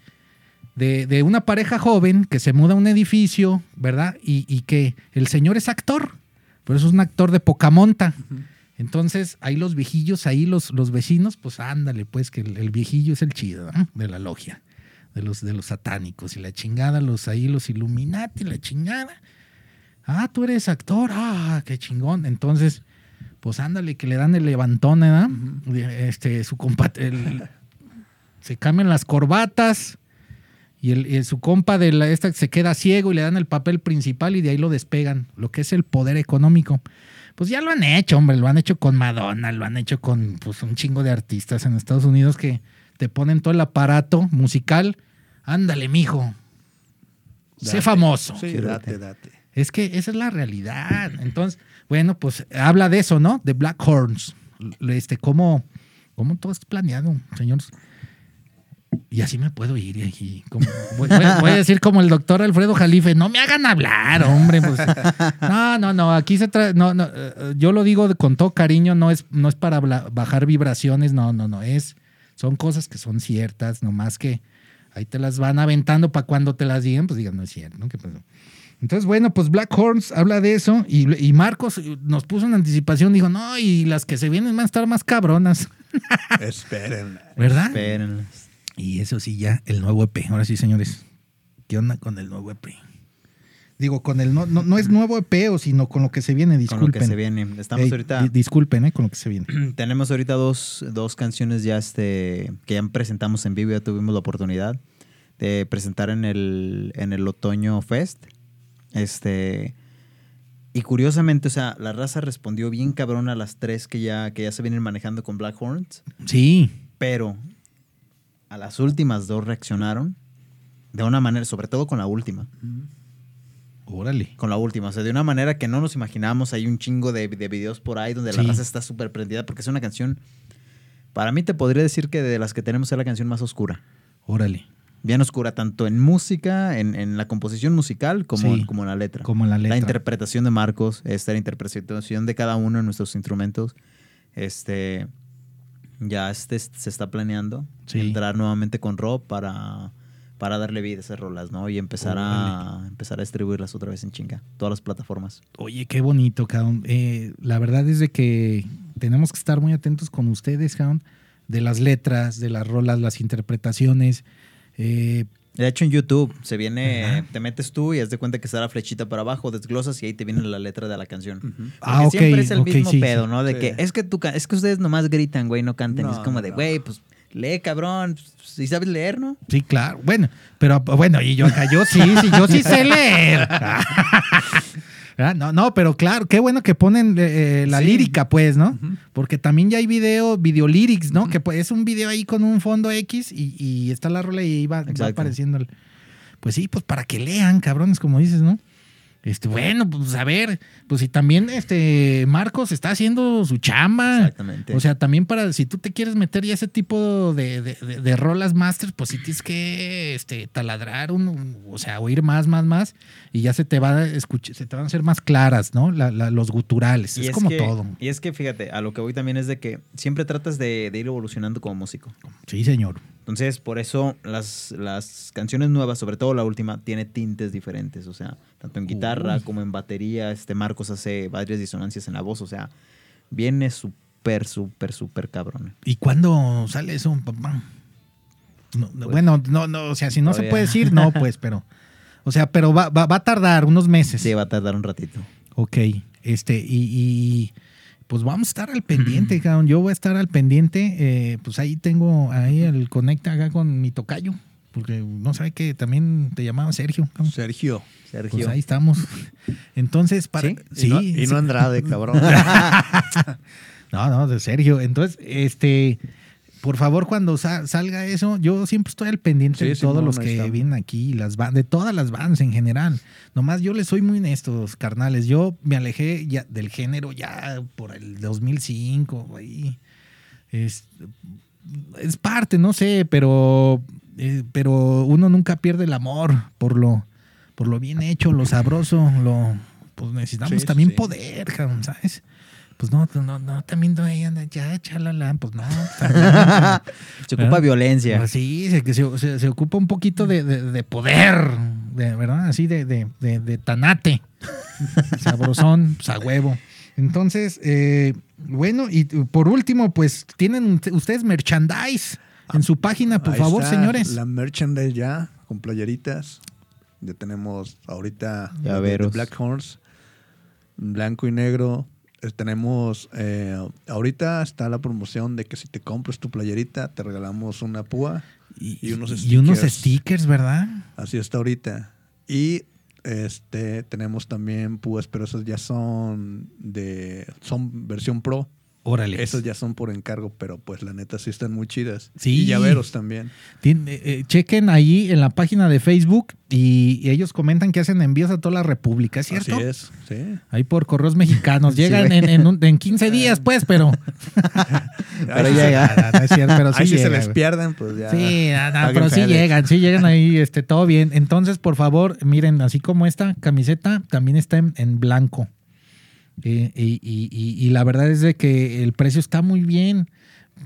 de- de una pareja joven que se muda a un edificio, ¿verdad? Y, y que el señor es actor, pero es un actor de poca monta. Entonces, ahí los viejillos, ahí los, los vecinos, pues ándale, pues que el, el viejillo es el chido ¿no? de la logia, de los, de los satánicos y la chingada, los ahí los Illuminati, la chingada. Ah, tú eres actor, ah, qué chingón. Entonces, pues ándale, que le dan el levantón, ¿verdad? Este, su compa, el- se cambian las corbatas y, el, y su compa de la, esta se queda ciego y le dan el papel principal y de ahí lo despegan, lo que es el poder económico. Pues ya lo han hecho, hombre, lo han hecho con Madonna, lo han hecho con pues, un chingo de artistas en Estados Unidos que te ponen todo el aparato musical. Ándale, mijo. Sé famoso. Sí, date, date. Es que esa es la realidad. Entonces, bueno, pues habla de eso, ¿no? De Black Horns. Este, cómo, cómo todo es planeado, señores. Y así me puedo ir. Y como- voy, voy a- voy a decir como el doctor Alfredo Jalife, no me hagan hablar, hombre. pues. [LAUGHS] no, no, no, aquí se trae, no, no, eh, yo lo digo con todo cariño, no es, no es para bajar vibraciones, no, no, no, es, son cosas que son ciertas, nomás que ahí te las van aventando para cuando te las digan, pues digan, no es cierto, ¿no? ¿Qué pasó? Entonces, bueno, pues Black Horns habla de eso y, y Marcos nos puso una anticipación, dijo, no, y las que se vienen van a estar más cabronas, Esperen. ¿verdad? Espérenlas. Y eso sí, ya, el nuevo EP. Ahora sí, señores. ¿Qué onda con el nuevo EP? Digo, con el no, no, no es nuevo EP, o sino con lo que se viene, Con disculpen. lo que se viene. Estamos Ey, ahorita. di- disculpen, ¿eh? Con lo que se viene. [CLEARS THROAT] Tenemos ahorita dos, dos canciones ya este, que ya presentamos en vivo, ya tuvimos la oportunidad de presentar en el, en el Otoño Fest. Este, y curiosamente, o sea, la raza respondió bien cabrón a las tres que ya, que ya se vienen manejando con Black Horns, Sí. pero a las últimas dos reaccionaron de una manera, sobre todo con la última. Órale. Con la última, o sea, de una manera que no nos imaginamos. Hay un chingo de, de videos por ahí donde la raza está súper prendida porque es una canción. Para mí te podría decir que de las que tenemos es la canción más oscura. Órale. Bien oscura, tanto en música, en, en la composición musical, como, Sí. como en la letra. Como en la letra. La interpretación de Marcos, esta la interpretación de cada uno de nuestros instrumentos. Este. Ya este se está planeando Sí. entrar nuevamente con Rob para, para darle vida a esas rolas, ¿no? Y empezar a empezar a distribuirlas otra vez en chinga. Todas las plataformas. Oye, qué bonito, cabrón. Eh, la verdad es de que tenemos que estar muy atentos con ustedes, cabrón. De las letras, de las rolas, las interpretaciones. Eh, De hecho, en YouTube se viene, te metes tú y haz de cuenta que está la flechita para abajo, desglosas y ahí te viene la letra de la canción. Ah, ok, siempre es el mismo sí, pedo, sí. ¿no? De Sí. que es que tú es que ustedes nomás gritan, güey, no No, es como de, no. güey, pues lee, cabrón. Si sabes leer, ¿no? Sí, claro. Bueno, pero bueno, y yo acá, yo sí, sí, yo sí sé leer. [LAUGHS] No, no, pero claro, qué bueno que ponen eh, la Sí. lírica, pues, ¿no? Porque también ya hay video, video lyrics, ¿no? Que pues, es un video ahí con un fondo X y, y está la rola y ahí va, apareciendo. el- Pues sí, pues para que lean, cabrones, como dices, ¿no? Este, bueno, pues a ver, pues si también este Marcos está haciendo su chamba. Exactamente. O sea, también para, si tú te quieres meter ya ese tipo de, de, de- de rolas masters, pues sí tienes que este, taladrar, un, o sea, oír más, más, más, y ya se te va a escuchar, se te van a hacer más claras, ¿no? La- la- los guturales, es, como que, todo. Y es que fíjate, a lo que voy también es de que siempre tratas de, de ir evolucionando como músico. Sí, señor. Entonces, por eso las, las canciones nuevas, sobre todo la última, tiene tintes diferentes. O sea, tanto en guitarra Uy. como en batería, este Marcos hace varias disonancias en la voz. O sea, viene súper, súper, súper cabrón. ¿Y cuándo sale eso, papá? No, no, Pues, bueno, no, no, o sea, si no se puede decir, no, [LAUGHS] pues, pero, o sea, pero va, va, va a tardar unos meses. Sí, va a tardar un ratito. Ok, este, y, y, pues vamos a estar al pendiente, cabrón. Yo voy a estar al pendiente. eh, pues ahí tengo ahí el conecta acá con mi tocayo. Porque no sabe que también te llamaba Sergio. cabrón. Sergio. Sergio. Pues ahí estamos. Entonces, para. ¿Sí? Sí, y no, y sí. no Andrade, cabrón. [LAUGHS] No, no, de Sergio. Entonces, este, por favor, cuando sa- salga eso, yo siempre estoy al pendiente Sí, de todos los ahí que vienen aquí, las de todas las bandas en general. Nomás yo les soy muy honestos, carnales. Yo me alejé ya del género ya por el 2005, güey. Es, es parte, no sé, pero, eh, pero uno nunca pierde el amor por lo, por lo bien hecho, lo sabroso, lo, pues necesitamos Sí, también poder, ¿sabes? Pues no, no, no, también no, ya, chalala, pues no. [LAUGHS] también, Se ocupa ¿Verdad? violencia. pues sí, se, se, se- se ocupa un poquito de, de- de poder, de, ¿verdad? Así de, de, de- de tanate. [LAUGHS] Sabrosón, pues a huevo. Entonces, eh, bueno, y por último, pues tienen ustedes merchandise en su página, por Ahí favor, está señores. La merchandise ya, con playeritas. Ya tenemos ahorita. Black Horns, blanco y negro. Eh, Tenemos, eh, ahorita está la promoción de que si te compras tu playerita, te regalamos una púa. y unos y unos stickers. stickers, ¿verdad? Así está ahorita. Y este tenemos también púas, pero esas ya son de son versión pro. Órale. Esas ya son por encargo, pero pues la neta sí están muy chidas. Sí. Y llaveros también. Tien- eh, eh, chequen ahí en la página de Facebook y, y ellos comentan que hacen envíos a toda la República, ¿es cierto? Así es, sí. Ahí por correos mexicanos. [LAUGHS] Llegan en, en, un- en 15 [LAUGHS] días, pues, pero. [LAUGHS] Pero. No, no es cierto, pero sí Ahí si se les pierden, pues ya. Sí, paguen pero sí llegan, sí llegan ahí, este, todo bien. Entonces, por favor, miren, así como esta camiseta también está en, en blanco. Eh, y, y- y- y la verdad es de que el precio está muy bien.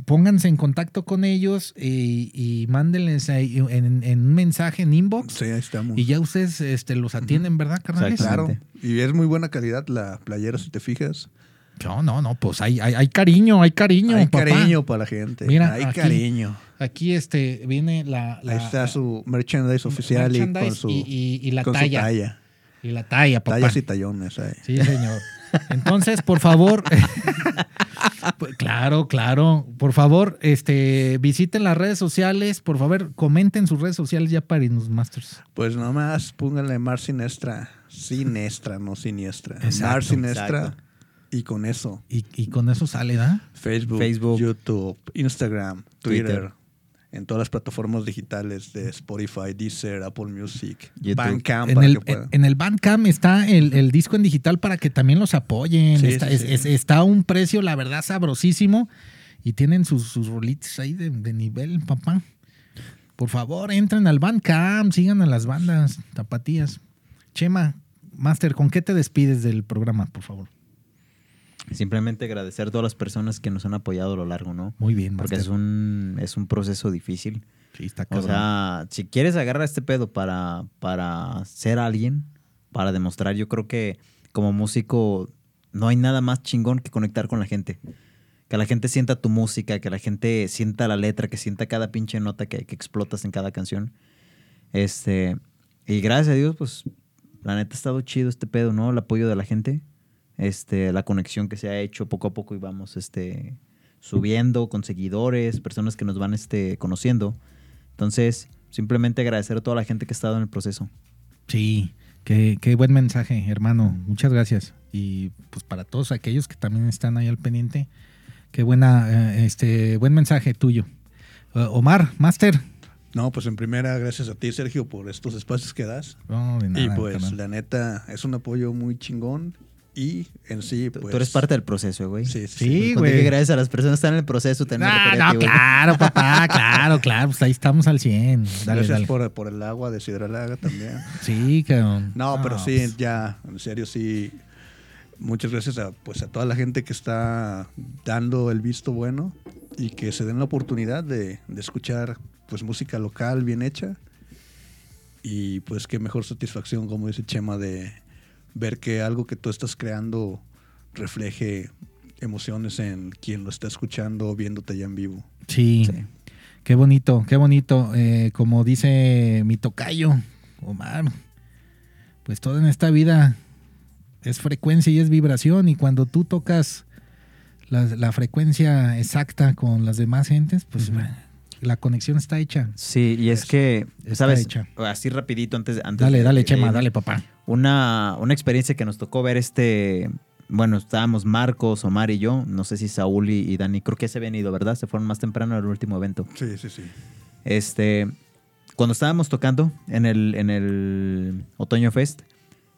Pónganse en contacto con ellos y mándenles ahí en, en un mensaje en inbox. Sí, ahí estamos. Y ya ustedes este, los atienden, ¿verdad, carnales? Exacto. Claro. Y es muy buena calidad la playera, si te fijas. No, no, no, pues hay, hay, hay cariño, hay cariño. Hay papá. cariño para la gente. Mira, hay aquí- cariño. Aquí este, viene la, la- Ahí está su merchandise oficial y con su, y, y- y la con su talla, talla. Y la talla, papá. Tallas y tallones. ahí. Sí, señor. [LAUGHS] Entonces, por favor, [LAUGHS] pues, claro, claro, por favor, este, visiten las redes sociales, por favor, comenten sus redes sociales ya para irnos, Masters. Pues nomás pónganle Mar Sinestra. Sinestra, no siniestra. Exacto, Mar Sinestra. exacto. Y con eso, Y, y con eso sale, ¿da? Facebook, Facebook, YouTube, Instagram, Twitter, Twitter. En todas las plataformas digitales de Spotify, Deezer, Apple Music, YouTube. Bandcamp En para el, que puedan. en el Bandcamp está el, el disco en digital para que también los apoyen. Sí, está, sí, es- sí. es- está a un precio, la verdad, sabrosísimo. Y tienen sus, sus rolitas ahí de, de nivel, papá. Por favor, entren al Bandcamp, sigan a las bandas tapatías. Chema, Master, ¿con qué te despides del programa, por favor? Simplemente agradecer a todas las personas que nos han apoyado a lo largo, ¿no? Muy bien, Porque Master. es un, es un proceso difícil. Sí, está O cabrón. sea, si quieres agarrar este pedo para, para ser alguien, para demostrar, yo creo que como músico no hay nada más chingón que conectar con la gente. Que la gente sienta tu música, que la gente sienta la letra, que sienta cada pinche nota que, que explotas en cada canción. Este, y gracias a Dios, pues, la neta ha estado chido este pedo, ¿no? El apoyo de la gente, este, la conexión que se ha hecho poco a poco y vamos, este, subiendo con seguidores, personas que nos van, este, conociendo. Entonces, simplemente agradecer a toda la gente que ha estado en el proceso. Sí, qué, qué buen mensaje, hermano. Muchas gracias. Y pues para todos aquellos que también están ahí al pendiente, qué buena, eh, este, buen mensaje tuyo. Eh, Omar, Master. No, pues en primera, gracias a ti, Sergio, por estos espacios que das. No, de y nada, pues, carnal. la neta, es un apoyo muy chingón. Y en sí, Tú- pues. Tú eres parte del proceso, güey. Sí, sí. Sí, sí. Güey. gracias a las personas que están en el proceso. también Ah, no, güey. claro, [LAUGHS] papá, claro, claro. Pues ahí estamos al 100. Dale, gracias dale. Por, por el agua de Sidralaga también. Sí, cabrón. No, pero sí, pues, ya, en serio, sí. Muchas gracias a, pues, a toda la gente que está dando el visto bueno y que se den la oportunidad de, de escuchar pues música local bien hecha. Y pues qué mejor satisfacción, como dice Chema, de ver que algo que tú estás creando refleje emociones en quien lo está escuchando o viéndote ya en vivo. Sí. Sí. Qué bonito, qué bonito. Eh, como dice mi tocayo, Omar, pues todo en esta vida es frecuencia y es vibración. Y cuando tú tocas la, la frecuencia exacta con las demás gentes, pues la conexión está hecha. Sí, y es que, Está ¿sabes? hecha. Así rapidito antes, antes Dale, de- dale, de- Chema, dale, papá. Una, una experiencia que nos tocó ver este... Bueno, estábamos Marcos, Omar y yo. No sé si Saúl y, y Dani. Creo que se habían ido, ¿verdad? Se fueron más temprano al último evento. Sí, sí, sí. Este, cuando estábamos tocando en el, en el Otoño Fest,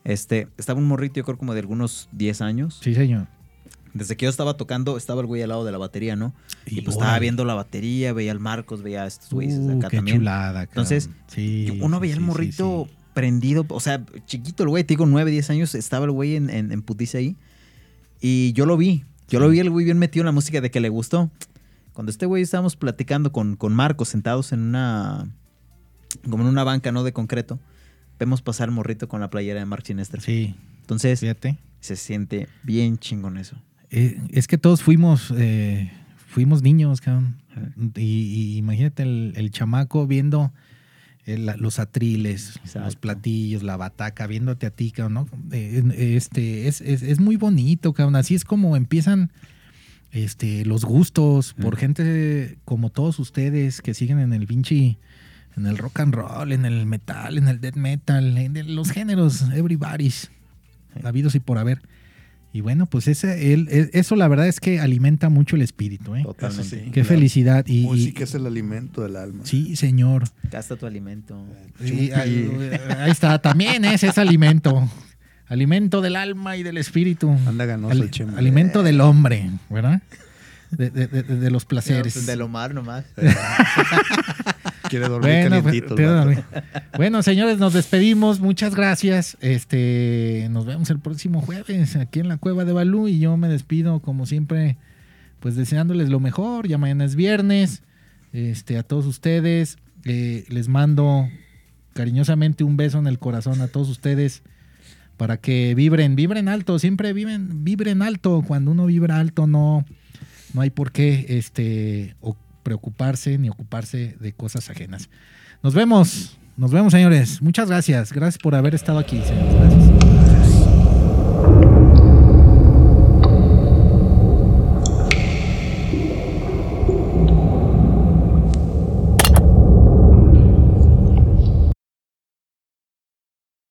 este, estaba un morrito, yo creo como de algunos 10 años. Sí, señor. Desde que yo estaba tocando, estaba el güey al lado de la batería, ¿no? Y, pues estaba viendo la batería, veía al Marcos, veía a estos güeyes Uh, acá qué también. chulada. Entonces, sí, uno veía sí, sí, morrito sí. prendido, o sea, chiquito el güey, te digo, 9, 10 años, estaba el güey en, en, en putiza ahí. Y yo lo vi, yo lo vi el güey bien metido en la música de que le gustó. Cuando este güey estábamos platicando con, con Marcos, sentados en una, como en una banca, ¿no? De concreto, vemos pasar el morrito con la playera de Mark Sinestra. Sí, Entonces, fíjate. se siente bien chingón eso. Eh, es que todos fuimos, eh, fuimos niños, cabrón. Y, y imagínate el, el chamaco viendo el- la- los atriles, los platillos, la bataca, viéndote a ti, cabrón, ¿no? Eh, este, es, es- es muy bonito, cabrón. Así es como empiezan este, los gustos por gente como todos ustedes que siguen en el pinche, en el rock and roll, en el metal, en el death metal, en el- los géneros, everybody's, habidos y por haber. Y bueno, pues ese, el- eso la verdad es que alimenta mucho el espíritu, ¿eh? Totalmente. sí. Qué Claro. felicidad. Y, y- Música es el alimento del alma. sí, señor. Gasta tu alimento. Chupi. ahí, ahí está, también ese es alimento. Alimento del alma y del espíritu. Anda ganoso el Chema. alimento del hombre, ¿verdad? de, de- de- de los placeres. Del Omar nomás. [LAUGHS] Quiere dormir Bueno, calientito. vato. bueno, señores, nos despedimos. Muchas gracias. Este, nos vemos el próximo jueves aquí en la Cueva de Balú y yo me despido como siempre, pues deseándoles lo mejor. Ya mañana es viernes. Este, a todos ustedes eh, les mando cariñosamente un beso en el corazón a todos ustedes para que vibren, vibren alto, siempre viven, vibren alto. Cuando uno vibra alto no, no hay por qué este, o- preocuparse ni ocuparse de cosas ajenas. Nos vemos, nos vemos señores. Muchas gracias, gracias por haber estado aquí, señores. Gracias.